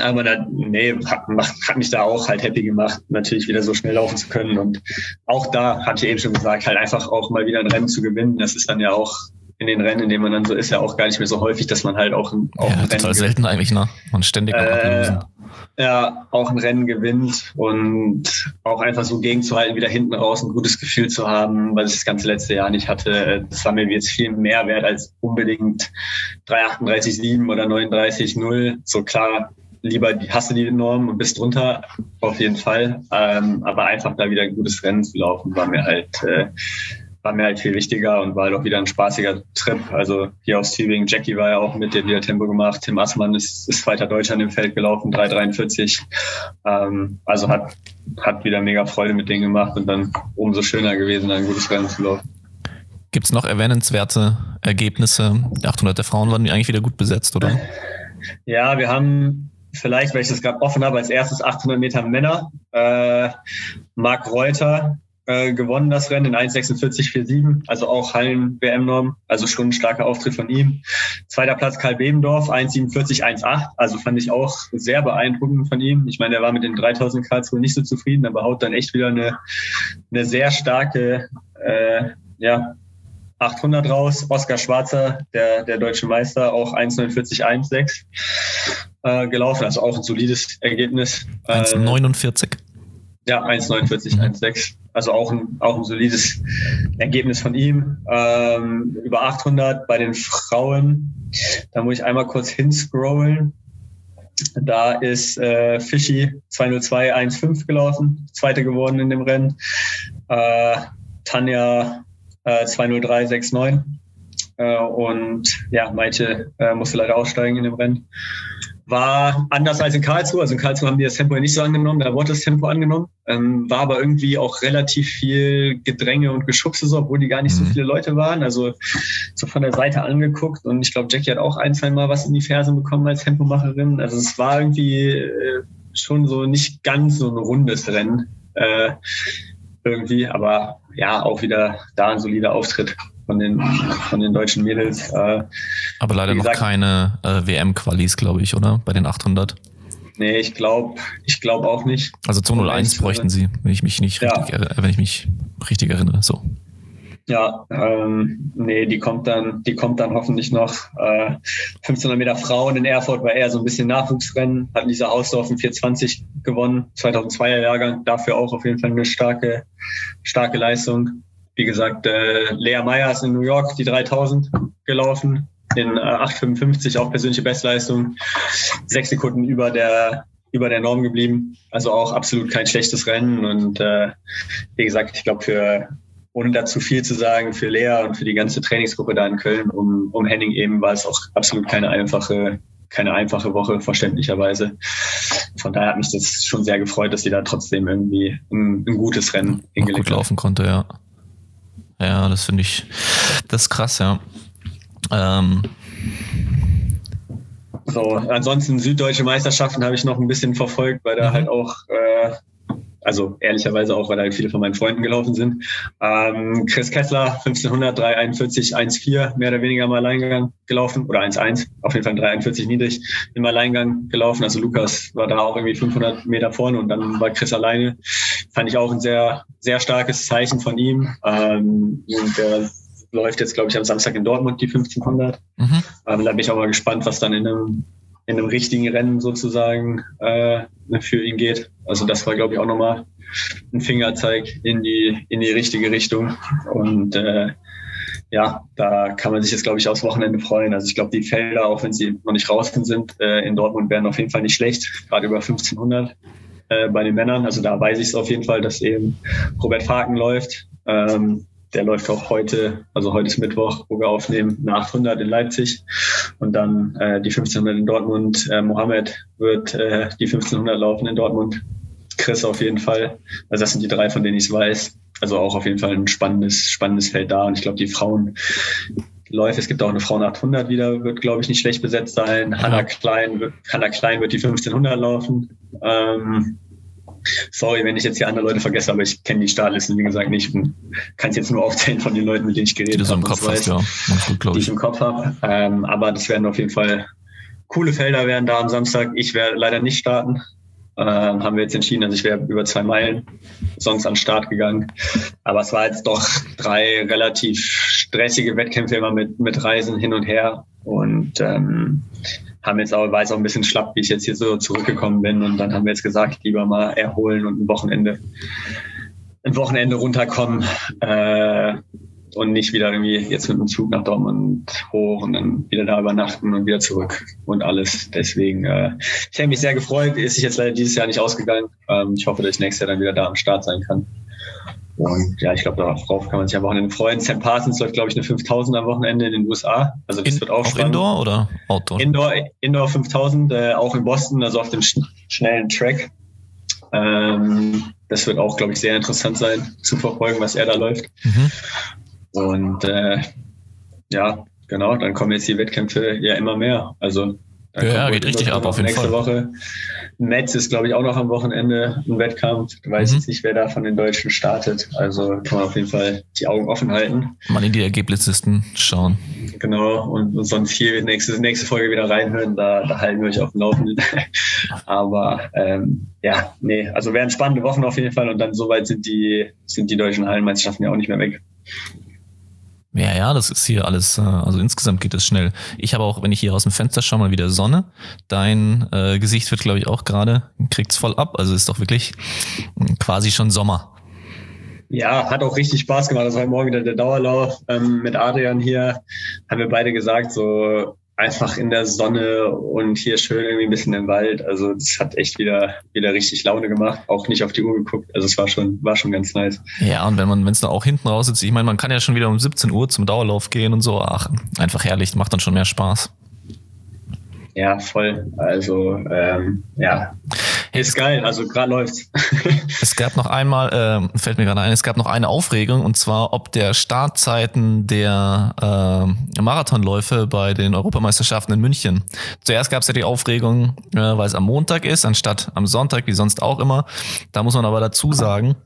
aber da, nee, hat, hat mich da auch halt happy gemacht, natürlich wieder so schnell laufen zu können. Und auch da, hatte ich eben schon gesagt, halt einfach auch mal wieder ein Rennen zu gewinnen. Das ist dann ja auch in den Rennen, in denen man dann so ist, ja auch gar nicht mehr so häufig, dass man halt auch, ein, auch ja, ein total Rennen selten eigentlich, ne? Man ständig äh, ja, auch ein Rennen gewinnt und auch einfach so gegenzuhalten, wieder hinten raus ein gutes Gefühl zu haben, weil ich das ganze letzte Jahr nicht hatte. Das war mir jetzt viel mehr wert als unbedingt 338,7 oder 39,0. So klar, lieber hast du die Norm und bist drunter, auf jeden Fall. Ähm, aber einfach da wieder ein gutes Rennen zu laufen, war mir halt äh, war mir halt viel wichtiger und war halt auch wieder ein spaßiger Trip. Also hier aus Tübingen, Jackie war ja auch mit, der wieder Tempo gemacht. Tim Assmann ist, ist zweiter Deutscher im Feld gelaufen, 3,43. Ähm, also hat, hat wieder mega Freude mit denen gemacht und dann umso schöner gewesen, ein gutes Rennen zu laufen. Gibt es noch erwähnenswerte Ergebnisse? Die 800 der Frauen waren die eigentlich wieder gut besetzt, oder? Ja, wir haben vielleicht, weil ich das gerade offen habe, als erstes 800 Meter Männer. Äh, Marc Reuter äh, gewonnen das Rennen in 1,46,47, also auch Hallen-WM-Norm, also schon ein starker Auftritt von ihm. Zweiter Platz Karl Bebendorf, 1,47,18, also fand ich auch sehr beeindruckend von ihm. Ich meine, er war mit den 3000 Karlsruhe nicht so zufrieden, aber haut dann echt wieder eine, eine sehr starke, äh, ja, 800 raus. Oskar Schwarzer, der, der deutsche Meister, auch 1,49,16 äh, gelaufen, also auch ein solides Ergebnis. 1,49. Ja, 1,49,16. Also auch ein, auch ein solides Ergebnis von ihm. Ähm, über 800 bei den Frauen. Da muss ich einmal kurz hinscrollen. Da ist äh, Fischi 202,15 gelaufen, zweite geworden in dem Rennen. Äh, Tanja äh, 203,69. Äh, und ja, Maite äh, musste leider aussteigen in dem Rennen war anders als in Karlsruhe. Also in Karlsruhe haben die das Tempo nicht so angenommen, da wurde das Tempo angenommen. Ähm, war aber irgendwie auch relativ viel Gedränge und Geschubse, so, obwohl die gar nicht so mhm. viele Leute waren. Also so von der Seite angeguckt. Und ich glaube, Jackie hat auch ein, zwei Mal was in die Fersen bekommen als Tempomacherin. Also es war irgendwie äh, schon so nicht ganz so ein rundes Rennen. Äh, irgendwie, aber ja, auch wieder da ein solider Auftritt von den, von den deutschen Mädels. Äh, Aber leider gesagt, noch keine äh, WM-Qualis, glaube ich, oder? Bei den 800. Nee, ich glaube ich glaub auch nicht. Also 201 bräuchten sie, wenn ich mich nicht richtig, ja. wenn ich mich richtig erinnere. So. Ja, ähm, nee, die kommt dann, die kommt dann hoffentlich noch. Äh, 1500 Meter Frauen in Erfurt war eher so ein bisschen Nachwuchsrennen, hat Lisa Hausdorf in 420 gewonnen, 2002er Jahrgang, dafür auch auf jeden Fall eine starke, starke Leistung wie gesagt, äh, Lea Meyer ist in New York die 3000 gelaufen, in äh, 8,55 auch persönliche Bestleistung, sechs Sekunden über der über der Norm geblieben. Also auch absolut kein schlechtes Rennen. Und äh, wie gesagt, ich glaube, für ohne dazu viel zu sagen, für Lea und für die ganze Trainingsgruppe da in Köln um, um Henning eben war es auch absolut keine einfache, keine einfache Woche, verständlicherweise. Von daher hat mich das schon sehr gefreut, dass sie da trotzdem irgendwie ein, ein gutes Rennen hingelegt gut laufen konnte, ja. Ja, das finde ich, das ist krass, ja. Ähm. So, ansonsten süddeutsche Meisterschaften habe ich noch ein bisschen verfolgt, weil da mhm. halt auch äh, also ehrlicherweise auch, weil halt viele von meinen Freunden gelaufen sind. Ähm, Chris Kessler, 1500, 341, 1,4 mehr oder weniger im Alleingang gelaufen oder 1,1, auf jeden Fall 341 niedrig im Alleingang gelaufen. Also Lukas war da auch irgendwie 500 Meter vorne und dann war Chris alleine. Fand ich auch ein sehr, sehr starkes Zeichen von ihm. Ähm, der läuft jetzt, glaube ich, am Samstag in Dortmund die 1500. Mhm. Ähm, da bin ich auch mal gespannt, was dann in einem in einem richtigen Rennen sozusagen äh, für ihn geht. Also das war, glaube ich, auch nochmal ein Fingerzeig in die, in die richtige Richtung. Und äh, ja, da kann man sich jetzt, glaube ich, aufs Wochenende freuen. Also ich glaube, die Felder, auch wenn sie noch nicht draußen sind, äh, in Dortmund werden auf jeden Fall nicht schlecht, gerade über 1500 äh, bei den Männern. Also da weiß ich es auf jeden Fall, dass eben Robert Faken läuft. Ähm, der läuft auch heute, also heute ist Mittwoch, wo wir aufnehmen, nach 800 in Leipzig und dann äh, die 1500 in Dortmund. Äh, Mohammed wird äh, die 1500 laufen in Dortmund. Chris auf jeden Fall. Also das sind die drei, von denen ich es weiß. Also auch auf jeden Fall ein spannendes, spannendes Feld da. Und ich glaube, die Frauen Läufe, es gibt auch eine Frauen 800 wieder, wird glaube ich nicht schlecht besetzt sein. Hanna Klein wird, Hanna Klein wird die 1500 laufen. Ähm, Sorry, wenn ich jetzt hier andere Leute vergesse, aber ich kenne die Startlisten, wie gesagt, nicht kann es jetzt nur aufzählen von den Leuten, mit denen ich geredet habe. Die du im Kopf hast, ja. Gut, die ich im Kopf habe. Ähm, aber das werden auf jeden Fall coole Felder werden da am Samstag. Ich werde leider nicht starten. Ähm, haben wir jetzt entschieden, also ich wäre über zwei Meilen sonst an den Start gegangen. Aber es war jetzt doch drei relativ stressige Wettkämpfe immer mit, mit Reisen hin und her. Und ähm, haben jetzt auch, war jetzt auch ein bisschen schlapp, wie ich jetzt hier so zurückgekommen bin. Und dann haben wir jetzt gesagt, lieber mal erholen und ein Wochenende, ein Wochenende runterkommen äh, und nicht wieder irgendwie jetzt mit dem Zug nach Dortmund hoch und dann wieder da übernachten und wieder zurück und alles. Deswegen, äh, ich habe mich sehr gefreut. Ist sich jetzt leider dieses Jahr nicht ausgegangen. Ähm, ich hoffe, dass ich nächstes Jahr dann wieder da am Start sein kann. Und ja, ich glaube, darauf kann man sich am Wochenende freuen. St. Parsons läuft, glaube ich, eine 5000 am Wochenende in den USA. Also das in, wird auch, auch Indoor oder Outdoor? Indoor, Indoor 5000, äh, auch in Boston, also auf dem sch schnellen Track. Ähm, das wird auch, glaube ich, sehr interessant sein zu verfolgen, was er da läuft. Mhm. Und äh, ja, genau, dann kommen jetzt die Wettkämpfe ja immer mehr. Also ja, ja geht richtig ab auf jeden nächste Fall. Woche. Metz ist, glaube ich, auch noch am Wochenende ein Wettkampf. Ich weiß mhm. jetzt nicht, wer da von den Deutschen startet. Also kann man auf jeden Fall die Augen offen halten. Mal in die Ergebnislisten schauen. Genau, und sonst hier nächste, nächste Folge wieder reinhören, da, da halten wir euch auf dem Laufenden. Aber ähm, ja, nee, also werden spannende Wochen auf jeden Fall und dann soweit sind die, sind die deutschen Hallenmeisterschaften ja auch nicht mehr weg. Ja, ja, das ist hier alles, äh, also insgesamt geht es schnell. Ich habe auch, wenn ich hier aus dem Fenster schaue, mal wieder Sonne. Dein äh, Gesicht wird, glaube ich, auch gerade, kriegt's voll ab. Also ist doch wirklich quasi schon Sommer. Ja, hat auch richtig Spaß gemacht. Das war morgen wieder der Dauerlauf ähm, mit Adrian hier. Haben wir beide gesagt, so einfach in der Sonne und hier schön irgendwie ein bisschen im Wald. Also das hat echt wieder, wieder richtig Laune gemacht. Auch nicht auf die Uhr geguckt. Also es war schon, war schon ganz nice. Ja, und wenn man, wenn es da auch hinten raus sitzt, ich meine, man kann ja schon wieder um 17 Uhr zum Dauerlauf gehen und so. Ach, einfach herrlich, macht dann schon mehr Spaß. Ja, voll. Also ähm, ja, ist geil. Also gerade läuft's. es gab noch einmal, äh, fällt mir gerade ein, es gab noch eine Aufregung und zwar, ob der Startzeiten der äh, Marathonläufe bei den Europameisterschaften in München. Zuerst gab es ja die Aufregung, äh, weil es am Montag ist, anstatt am Sonntag, wie sonst auch immer. Da muss man aber dazu sagen,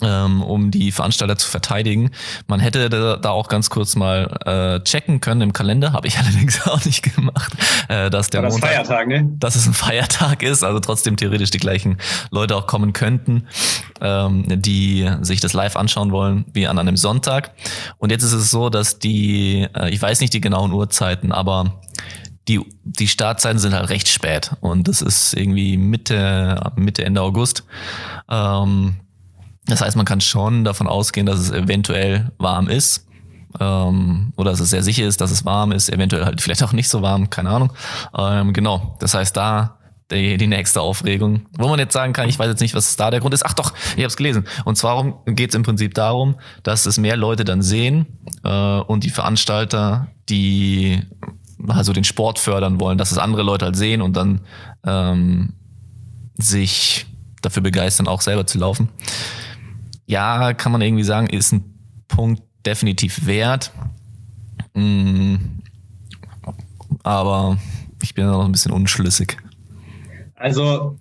um die Veranstalter zu verteidigen. Man hätte da, auch ganz kurz mal äh, checken können im Kalender, habe ich allerdings auch nicht gemacht, äh, dass der das Montag, Feiertag, ne? dass es ein Feiertag ist, also trotzdem theoretisch die gleichen Leute auch kommen könnten, ähm, die sich das live anschauen wollen, wie an einem Sonntag. Und jetzt ist es so, dass die, äh, ich weiß nicht die genauen Uhrzeiten, aber die, die Startzeiten sind halt recht spät und das ist irgendwie Mitte, Mitte, Ende August. Ähm, das heißt, man kann schon davon ausgehen, dass es eventuell warm ist. Ähm, oder dass es sehr sicher ist, dass es warm ist, eventuell halt vielleicht auch nicht so warm, keine Ahnung. Ähm, genau, das heißt, da die, die nächste Aufregung, wo man jetzt sagen kann, ich weiß jetzt nicht, was da der Grund ist. Ach doch, ich habe es gelesen. Und zwar geht es im Prinzip darum, dass es mehr Leute dann sehen äh, und die Veranstalter, die also den Sport fördern wollen, dass es andere Leute halt sehen und dann ähm, sich dafür begeistern, auch selber zu laufen ja, kann man irgendwie sagen, ist ein Punkt definitiv wert. Mm, aber ich bin noch ein bisschen unschlüssig. Also,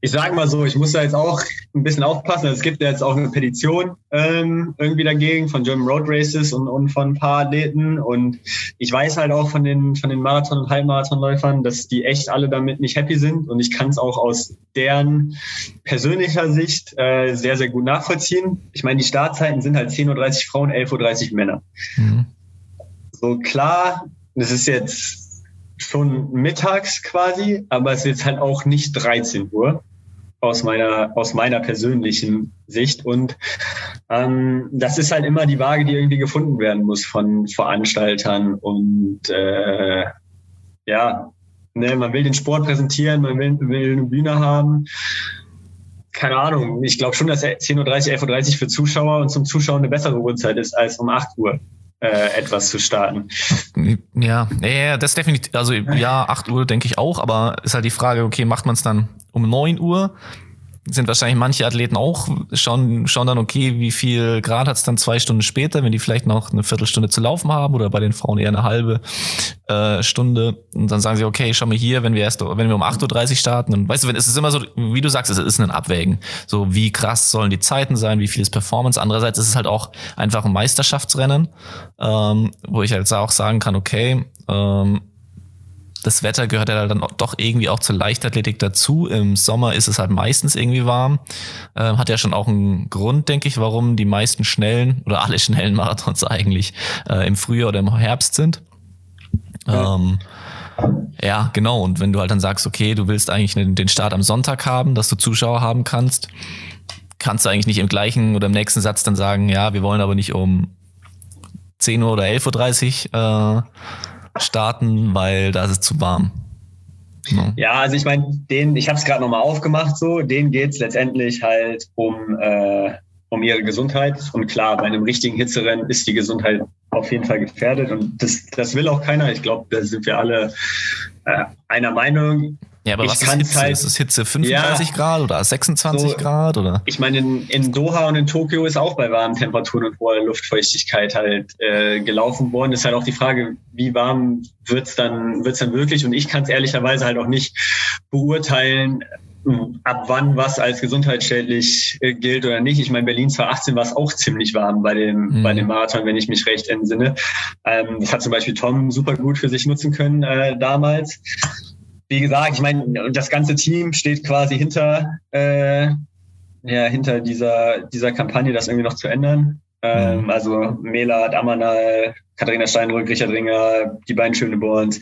ich sage mal so, ich muss da jetzt auch ein bisschen aufpassen. Es gibt ja jetzt auch eine Petition ähm, irgendwie dagegen von German Road Races und, und von ein paar Athleten. Und ich weiß halt auch von den, von den Marathon- und Halbmarathonläufern, dass die echt alle damit nicht happy sind. Und ich kann es auch aus deren persönlicher Sicht äh, sehr, sehr gut nachvollziehen. Ich meine, die Startzeiten sind halt 10.30 Uhr Frauen, 11.30 Uhr Männer. Mhm. So klar, das ist jetzt schon mittags quasi, aber es ist halt auch nicht 13 Uhr aus meiner, aus meiner persönlichen Sicht. Und ähm, das ist halt immer die Waage, die irgendwie gefunden werden muss von Veranstaltern. Und äh, ja, ne, man will den Sport präsentieren, man will, will eine Bühne haben. Keine Ahnung, ich glaube schon, dass 10.30 Uhr, 11.30 Uhr für Zuschauer und zum Zuschauen eine bessere Uhrzeit ist als um 8 Uhr äh, etwas zu starten. Ja, ja, das definitiv, also ja, 8 Uhr denke ich auch, aber ist halt die Frage, okay, macht man es dann um 9 Uhr? Sind wahrscheinlich manche Athleten auch, schauen, schauen dann, okay, wie viel Grad hat es dann zwei Stunden später, wenn die vielleicht noch eine Viertelstunde zu laufen haben oder bei den Frauen eher eine halbe äh, Stunde. Und dann sagen sie, okay, schau mal hier, wenn wir erst, wenn wir um 8.30 Uhr starten, dann weißt du, wenn es ist immer so, wie du sagst, es ist ein Abwägen. So, wie krass sollen die Zeiten sein, wie viel ist Performance. Andererseits ist es halt auch einfach ein Meisterschaftsrennen, ähm, wo ich halt auch sagen kann, okay, ähm, das Wetter gehört ja dann doch irgendwie auch zur Leichtathletik dazu. Im Sommer ist es halt meistens irgendwie warm. Ähm, hat ja schon auch einen Grund, denke ich, warum die meisten schnellen oder alle schnellen Marathons eigentlich äh, im Frühjahr oder im Herbst sind. Ja. Ähm, ja, genau. Und wenn du halt dann sagst, okay, du willst eigentlich den Start am Sonntag haben, dass du Zuschauer haben kannst, kannst du eigentlich nicht im gleichen oder im nächsten Satz dann sagen, ja, wir wollen aber nicht um 10 Uhr oder 11.30 Uhr äh, starten, weil da ist es zu warm. No. Ja, also ich meine, den, ich habe es gerade nochmal aufgemacht, so, denen geht es letztendlich halt um äh, um ihre Gesundheit. Und klar, bei einem richtigen Hitzerennen ist die Gesundheit auf jeden Fall gefährdet. Und das, das will auch keiner. Ich glaube, da sind wir alle äh, einer Meinung. Ja, aber Ich was ist Hitze? halt- ist es Hitze 35 Ja. Grad oder 26 So- Grad oder? Ich meine, in, in Doha und in Tokio ist auch bei warmen Temperaturen und hoher Luftfeuchtigkeit halt äh, gelaufen worden. Ist halt auch die Frage, wie warm wird's dann, wird's dann wirklich? Und ich kann es ehrlicherweise halt auch nicht beurteilen, ab wann was als gesundheitsschädlich äh, gilt oder nicht. Ich meine, Berlin 2018 war es auch ziemlich warm bei dem, Mhm. bei dem Marathon, wenn ich mich recht entsinne. Ähm, das hat zum Beispiel Tom super gut für sich nutzen können äh, damals. Wie gesagt, ich meine, das ganze Team steht quasi hinter, äh, ja, hinter dieser, dieser Kampagne, das irgendwie noch zu ändern. Ähm, Mhm. also Melat, Amanal, Katharina Steinrück, Richard Ringer, die beiden Schöneborns,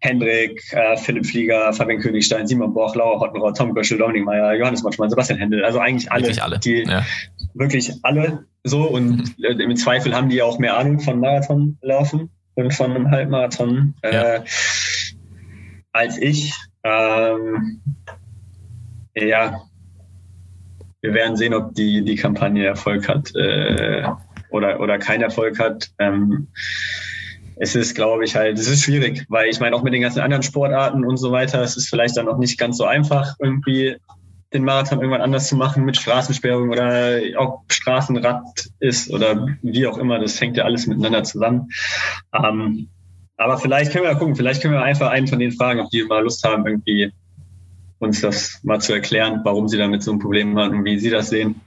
Hendrik, äh, Philipp Flieger, Fabian Königstein, Simon Boch, Laura Hottenrott, Tom Göschel, Dominik Meyer, Johannes Motschmann, Sebastian Händel. Also eigentlich alle, Wirklich alle. die Ja. wirklich alle so und äh, im Zweifel haben die auch mehr Ahnung von Marathonlaufen und von einem Halbmarathon äh, Ja. als ich. Ähm, ja, wir werden sehen, ob die, die Kampagne Erfolg hat äh, oder, oder keinen Erfolg hat. Ähm, es ist, glaube ich, halt, es ist schwierig, weil ich meine, auch mit den ganzen anderen Sportarten und so weiter, es ist vielleicht dann auch nicht ganz so einfach, irgendwie den Marathon irgendwann anders zu machen mit Straßensperrung oder auch Straßenrad ist oder wie auch immer. Das hängt ja alles miteinander zusammen. Ähm, aber vielleicht können wir ja gucken, vielleicht können wir einfach einen von denen fragen, ob die mal Lust haben, irgendwie uns das mal zu erklären, warum sie damit so ein Problem haben und wie sie das sehen.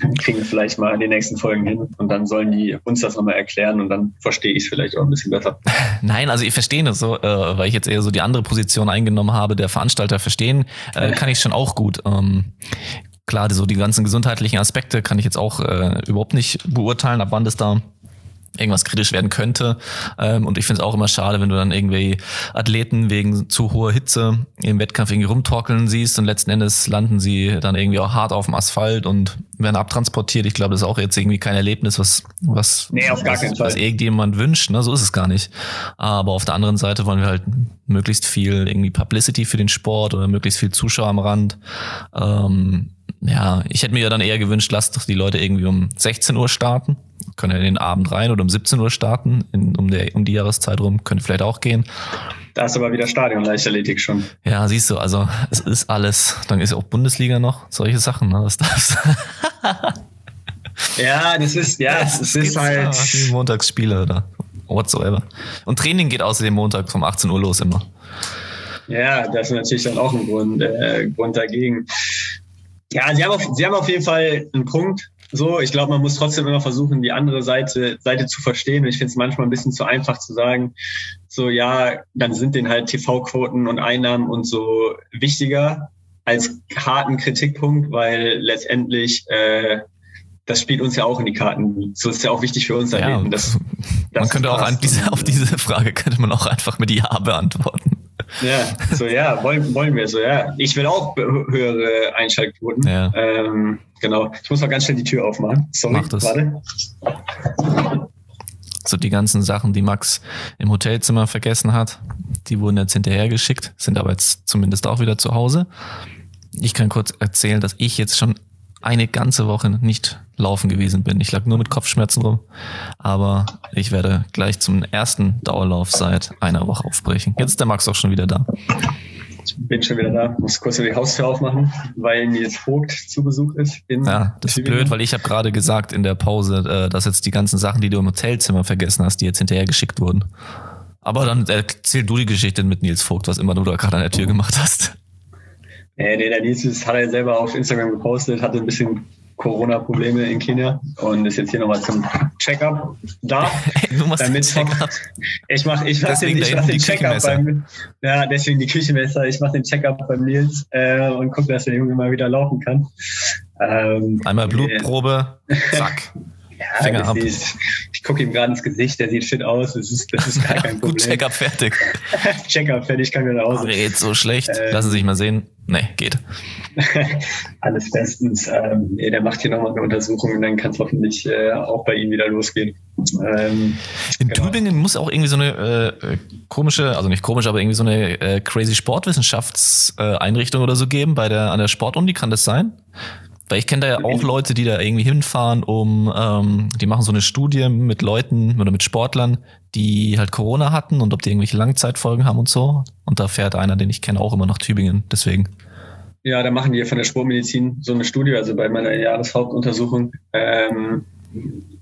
Dann kriegen wir vielleicht mal in den nächsten Folgen hin und dann sollen die uns das nochmal erklären und dann verstehe ich es vielleicht auch ein bisschen besser. Nein, also ich verstehe das so, äh, weil ich jetzt eher so die andere Position eingenommen habe, der Veranstalter verstehen, äh, kann ich schon auch gut. Ähm, klar, so die ganzen gesundheitlichen Aspekte kann ich jetzt auch äh, überhaupt nicht beurteilen, ab wann das da irgendwas kritisch werden könnte. Ähm, und ich finde es auch immer schade, wenn du dann irgendwie Athleten wegen zu hoher Hitze im Wettkampf irgendwie rumtorkeln siehst und letzten Endes landen sie dann irgendwie auch hart auf dem Asphalt und werden abtransportiert. Ich glaube, das ist auch jetzt irgendwie kein Erlebnis, was, was, Nee, auf gar was, was irgendjemand wünscht. Ne? So ist es gar nicht. Aber auf der anderen Seite wollen wir halt möglichst viel irgendwie Publicity für den Sport oder möglichst viel Zuschauer am Rand. Ähm, ja, ich hätte mir ja dann eher gewünscht, lasst doch die Leute irgendwie um 16 Uhr starten. Können ja in den Abend rein oder um 17 Uhr starten, in, um, der, um die Jahreszeit rum. Könnte vielleicht auch gehen. Da ist aber wieder Stadion Leichtathletik schon. Ja, siehst du, also es ist alles. Dann ist ja auch Bundesliga noch, solche Sachen, ne? Das darfst Ja, das ist, ja, es ist gibt's halt. die Montagsspiele oder whatsoever. Und Training geht außerdem montags um 18 Uhr los immer. Ja, das ist natürlich dann auch ein Grund, äh, Grund dagegen. Ja, sie haben, auf, sie haben auf jeden Fall einen Punkt. So, ich glaube, man muss trotzdem immer versuchen, die andere Seite, Seite zu verstehen. Und ich finde es manchmal ein bisschen zu einfach zu sagen, so ja, dann sind denen halt TV-Quoten und Einnahmen und so wichtiger als harten Kritikpunkt, weil letztendlich äh, das spielt uns ja auch in die Karten. So ist ja auch wichtig für uns Ja, Athleten. dass, man könnte auch an diese, auf diese Frage könnte man auch einfach mit Ja beantworten. Ja, so ja, wollen, wollen wir so, ja. Ich will auch hö- höhere Einschaltquoten. Ja. Ähm, genau. Ich muss mal ganz schnell die Tür aufmachen. Sorry, Mach das. warte. So die ganzen Sachen, die Max im Hotelzimmer vergessen hat, die wurden jetzt hinterher geschickt, sind aber jetzt zumindest auch wieder zu Hause. Ich kann kurz erzählen, dass ich jetzt schon eine ganze Woche nicht laufen gewesen bin. Ich lag nur mit Kopfschmerzen rum, aber ich werde gleich zum ersten Dauerlauf seit einer Woche aufbrechen. Jetzt ist der Max auch schon wieder da. Ich bin schon wieder da. Muss kurz die Haustür aufmachen, weil Nils Vogt zu Besuch ist. Ja, das ist blöd, weil ich habe gerade gesagt in der Pause, äh, dass jetzt die ganzen Sachen, die du im Hotelzimmer vergessen hast, die jetzt hinterher geschickt wurden. Aber dann erzähl du die Geschichte mit Nils Vogt, was immer du da gerade an der Tür gemacht hast. Äh, nee, der Nils hat er selber auf Instagram gepostet, hatte ein bisschen Corona-Probleme in Kenia und ist jetzt hier nochmal zum Check-up da. Du machst den Damit Check-up. Ich mache ich mach Deswegen den, ich mach den Check-up beim, ja, deswegen die Küchenmesser. Ich mache den Check-up beim Nils äh, und gucke, dass der Junge mal wieder laufen kann. Ähm, Einmal Blutprobe, zack. ja, Finger ab. Ist, gucke ihm gerade ins Gesicht, der sieht fit aus. Das ist, das ist gar kein Gut, Problem. Check-up fertig. Check-up, fertig, kann wieder nach Hause. geht's so schlecht. Ähm. Lassen Sie sich mal sehen. Nee, geht. Alles bestens. Ähm, nee, der macht hier nochmal eine Untersuchung und dann kann es hoffentlich äh, auch bei ihm wieder losgehen. Ähm, In Genau. Tübingen muss auch irgendwie so eine äh, äh, komische, also nicht komisch, aber irgendwie so eine äh, crazy Sportwissenschaftseinrichtung äh, oder so geben bei der an der Sportuni, kann das sein? Weil ich kenne da ja auch Leute, die da irgendwie hinfahren, um, ähm, die machen so eine Studie mit Leuten oder mit Sportlern, die halt Corona hatten und ob die irgendwelche Langzeitfolgen haben und so. Und da fährt einer, den ich kenne, auch immer nach Tübingen. Deswegen. Ja, da machen die von der Sportmedizin so eine Studie, also bei meiner Jahreshauptuntersuchung. Ähm,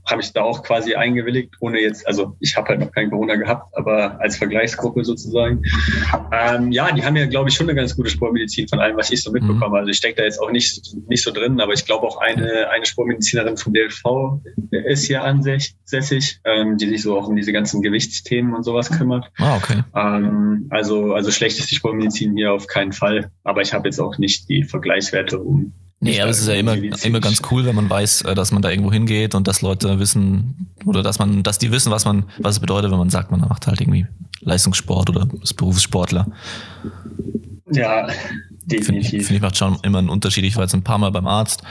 habe ich da auch quasi eingewilligt, ohne jetzt, also ich habe halt noch kein Corona gehabt, aber als Vergleichsgruppe sozusagen. Ähm, ja, die haben ja, glaube ich, schon eine ganz gute Sportmedizin von allem, was ich so mhm. mitbekomme. Also ich stecke da jetzt auch nicht, nicht so drin, aber ich glaube auch eine, eine Sportmedizinerin vom DLV ist hier ansässig, ähm, die sich so auch um diese ganzen Gewichtsthemen und sowas kümmert. Ah, okay. Ähm, also, also schlecht ist die Sportmedizin hier auf keinen Fall, aber ich habe jetzt auch nicht die Vergleichswerte, um Nee, aber es ist ja immer, immer ganz cool, wenn man weiß, äh, dass man da irgendwo hingeht und dass Leute wissen oder dass man, dass die wissen, was man, was es bedeutet, wenn man sagt, man macht halt irgendwie Leistungssport oder ist Berufssportler. Ja, definitiv. Finde ich, find ich macht schon immer einen Unterschied. Ich war jetzt ein paar Mal beim Arzt.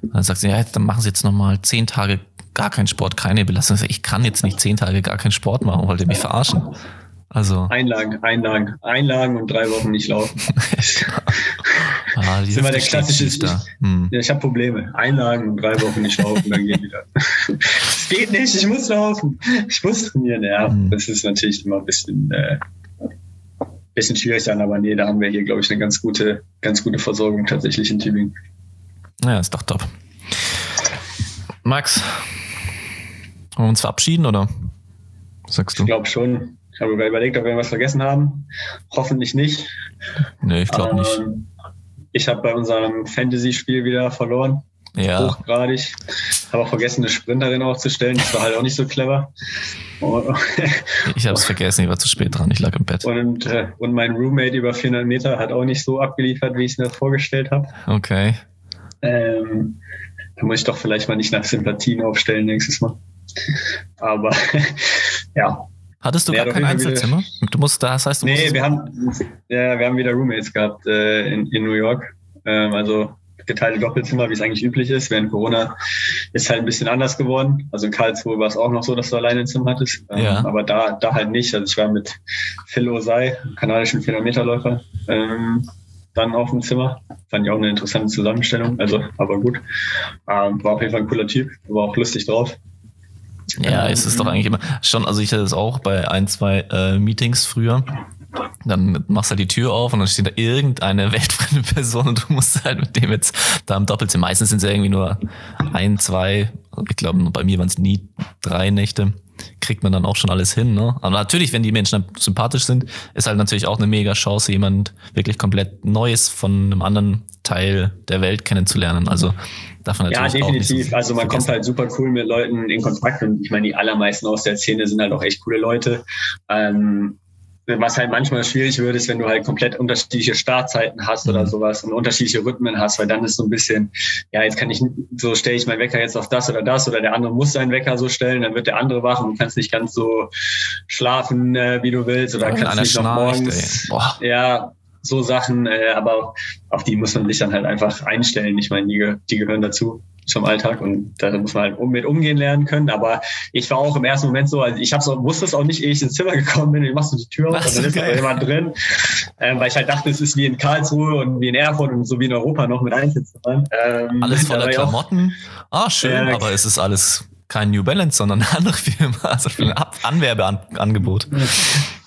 Dann sagt sie, ja, dann machen Sie jetzt nochmal zehn Tage gar keinen Sport, keine Belastung. Ich kann jetzt nicht zehn Tage gar keinen Sport machen, wollt ihr mich verarschen? Also. Einlagen, Einlagen, Einlagen und drei Wochen nicht laufen. ah, die ist immer der klassische. Ich, hm. ja, ich habe Probleme. Einlagen und drei Wochen nicht laufen, dann geht wieder. Es geht nicht, ich muss laufen. Ich muss trainieren. Ja, hm. das ist natürlich immer ein bisschen, äh, bisschen schwierig dann, aber nee, da haben wir hier, glaube ich, eine ganz gute, ganz gute Versorgung tatsächlich in Tübingen. Ja, ist doch top. Max, wollen wir uns verabschieden oder? sagst du? Ich glaube schon. Ich habe überlegt, ob wir was vergessen haben. Hoffentlich nicht. Nee, ich glaube ähm, nicht. Ich habe bei unserem Fantasy-Spiel wieder verloren. Ja. Hochgradig. Habe auch vergessen, eine Sprinterin aufzustellen. Das war halt auch nicht so clever. ich habe es vergessen, ich war zu spät dran. Ich lag im Bett. Und, äh, und mein Roommate über 400 Meter hat auch nicht so abgeliefert, wie ich es mir vorgestellt habe. Okay. Ähm, da muss ich doch vielleicht mal nicht nach Sympathien aufstellen nächstes Mal. Aber ja, Hattest du ja, gar kein Einzelzimmer? Du musst, das heißt, du Nee, wir haben, ja, wir haben wieder Roommates gehabt äh, in, in New York. Ähm, also geteilte Doppelzimmer, wie es eigentlich üblich ist. Während Corona ist halt ein bisschen anders geworden. Also in Karlsruhe war es auch noch so, dass du alleine ein Zimmer hattest. Ähm, ja. Aber da, da halt nicht. Also ich war mit Phil Osei, kanadischen 400-Meter-Läufer, ähm, dann auf dem Zimmer. Fand ich auch eine interessante Zusammenstellung. Also, aber gut. Ähm, war auf jeden Fall ein cooler Typ. War auch lustig drauf. Ja, es ist doch eigentlich immer schon, also ich hatte das auch bei ein, zwei äh, Meetings früher. Dann machst du halt die Tür auf und dann steht da irgendeine weltfremde Person und du musst halt mit dem jetzt da im Doppelzimmer. Meistens sind es ja irgendwie nur ein, zwei, ich glaube, bei mir waren es nie drei Nächte. Kriegt man dann auch schon alles hin, ne? Aber natürlich, wenn die Menschen sympathisch sind, ist halt natürlich auch eine mega Chance, jemand wirklich komplett Neues von einem anderen Teil der Welt kennenzulernen. Also Darf man ja, definitiv. So also man kommt halt super cool mit Leuten in Kontakt und ich meine, die allermeisten aus der Szene sind halt auch echt coole Leute. Ähm, was halt manchmal schwierig wird, ist, wenn du halt komplett unterschiedliche Startzeiten hast oder mhm. sowas und unterschiedliche Rhythmen hast, weil dann ist so ein bisschen, ja, jetzt kann ich, so stelle ich meinen Wecker jetzt auf das oder das oder der andere muss seinen Wecker so stellen, dann wird der andere wach und du kannst nicht ganz so schlafen, äh, wie du willst oder ja, kannst nicht noch morgens, ja, so Sachen, äh, aber auf die muss man sich dann halt einfach einstellen. Ich meine, die, die gehören dazu zum Alltag und da muss man halt mit umgehen lernen können. Aber ich war auch im ersten Moment so, also ich hab's auch, wusste es auch nicht, ehe ich ins Zimmer gekommen bin. Ich machst du die Tür auf und dann ist da jemand drin, ähm, weil ich halt dachte, es ist wie in Karlsruhe und wie in Erfurt und so wie in Europa noch mit Einzelzimmern. Ähm, alles voller Klamotten. Ah, schön, äh, aber es ist alles kein New Balance, sondern eine andere Firma, also für ein Anwerbeangebot.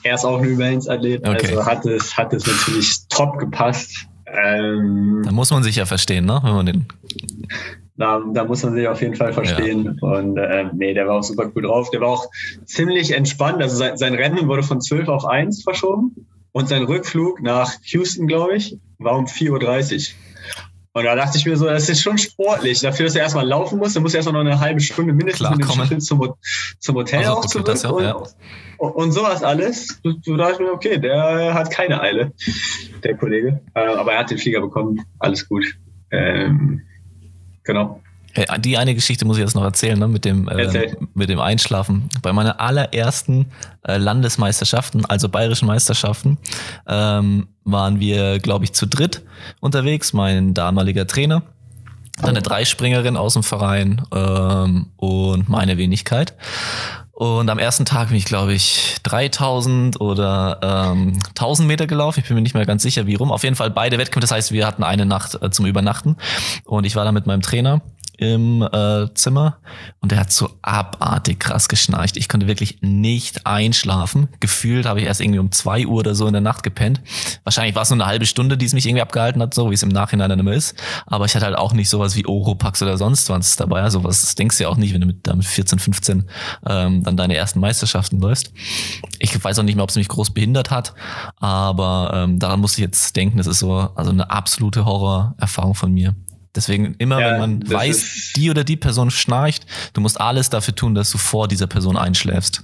Er ist auch New Balance-Athlet, okay. also hat es, hat es natürlich top gepasst. Ähm, da muss man sich ja verstehen, ne? Wenn man den. Da, da muss man sich auf jeden Fall verstehen. Ja. Und äh, nee, der war auch super cool drauf. Der war auch ziemlich entspannt. Also sein, sein Rennen wurde von 12 auf 1 verschoben. Und sein Rückflug nach Houston, glaube ich, war um 4.30 Uhr. Und da dachte ich mir so, das ist schon sportlich. Dafür, dass er erstmal laufen muss, dann muss er erstmal noch eine halbe Stunde mindestens Shuttle zum, zum Hotel also, auch zurück. Auch, und, ja. und, sowas alles. Du dachte mir, okay, der hat keine Eile, der Kollege. Äh, aber er hat den Flieger bekommen. Alles gut. Ähm, genau. Die eine Geschichte muss ich jetzt noch erzählen, ne, mit dem, äh, mit dem Einschlafen. Bei meiner allerersten äh, Landesmeisterschaften, also bayerischen Meisterschaften, ähm, waren wir, glaube ich, zu dritt unterwegs. Mein damaliger Trainer, eine Dreispringerin aus dem Verein ähm, und meine Wenigkeit. Und am ersten Tag bin ich, glaube ich, 3000 oder ähm, 1000 Meter gelaufen. Ich bin mir nicht mehr ganz sicher, wie rum. Auf jeden Fall beide Wettkämpfe. Das heißt, wir hatten eine Nacht äh, zum Übernachten. Und ich war da mit meinem Trainer im äh, Zimmer und der hat so abartig krass geschnarcht. Ich konnte wirklich nicht einschlafen. Gefühlt habe ich erst irgendwie um zwei Uhr oder so in der Nacht gepennt. Wahrscheinlich war es nur eine halbe Stunde, die es mich irgendwie abgehalten hat, so wie es im Nachhinein dann immer ist. Aber ich hatte halt auch nicht sowas wie Oropax oder sonst was dabei. Also was denkst du ja auch nicht, wenn du mit, damit 14, 15 ähm, dann deine ersten Meisterschaften läufst. Ich weiß auch nicht mehr, ob es mich groß behindert hat, aber ähm, daran muss ich jetzt denken, das ist so also eine absolute Horrorerfahrung von mir. Deswegen immer, ja, wenn man weiß, die oder die Person schnarcht, du musst alles dafür tun, dass du vor dieser Person einschläfst.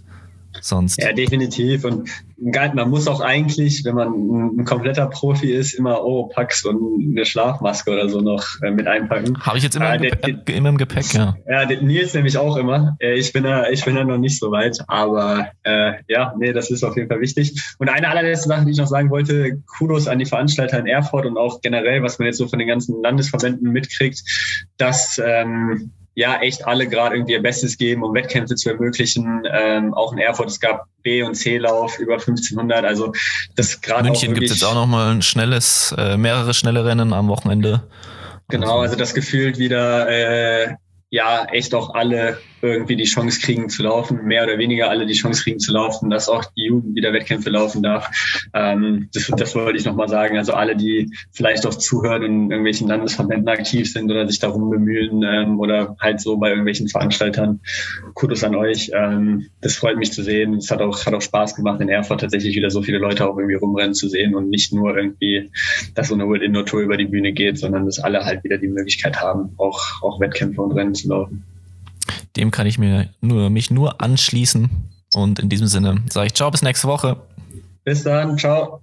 Sonst. Ja, definitiv. Und man muss auch eigentlich, wenn man ein kompletter Profi ist, immer Oropax und eine Schlafmaske oder so noch äh, mit einpacken. Habe ich jetzt immer, äh, im, Gepäck, der, immer im Gepäck, ja. Ja, Nils nämlich auch immer. Äh, ich bin da, ich bin da noch nicht so weit, aber äh, ja, nee, das ist auf jeden Fall wichtig. Und eine allerletzte Sache, die ich noch sagen wollte, Kudos an die Veranstalter in Erfurt und auch generell, was man jetzt so von den ganzen Landesverbänden mitkriegt, dass ähm, ja echt alle gerade irgendwie ihr Bestes geben, um Wettkämpfe zu ermöglichen. Ähm, auch in Erfurt, es gab B- und C-Lauf über 1500. Also das gerade München gibt es jetzt auch noch mal ein schnelles, äh, mehrere schnelle Rennen am Wochenende. Genau, also das gefühlt wieder äh, ja echt auch alle irgendwie die Chance kriegen zu laufen, mehr oder weniger alle die Chance kriegen zu laufen, dass auch die Jugend wieder Wettkämpfe laufen darf. Ähm, das, das wollte ich nochmal sagen. Also alle, die vielleicht auch zuhören und in irgendwelchen Landesverbänden aktiv sind oder sich darum bemühen ähm, oder halt so bei irgendwelchen Veranstaltern, Kudos an euch. Ähm, das freut mich zu sehen. Es hat auch, hat auch Spaß gemacht, in Erfurt tatsächlich wieder so viele Leute auch irgendwie rumrennen zu sehen und nicht nur irgendwie, dass so eine World Indoor Tour über die Bühne geht, sondern dass alle halt wieder die Möglichkeit haben, auch, auch Wettkämpfe und Rennen zu laufen. Dem kann ich mir nur, mich nur anschließen. Und in diesem Sinne sage ich ciao, bis nächste Woche. Bis dann, ciao.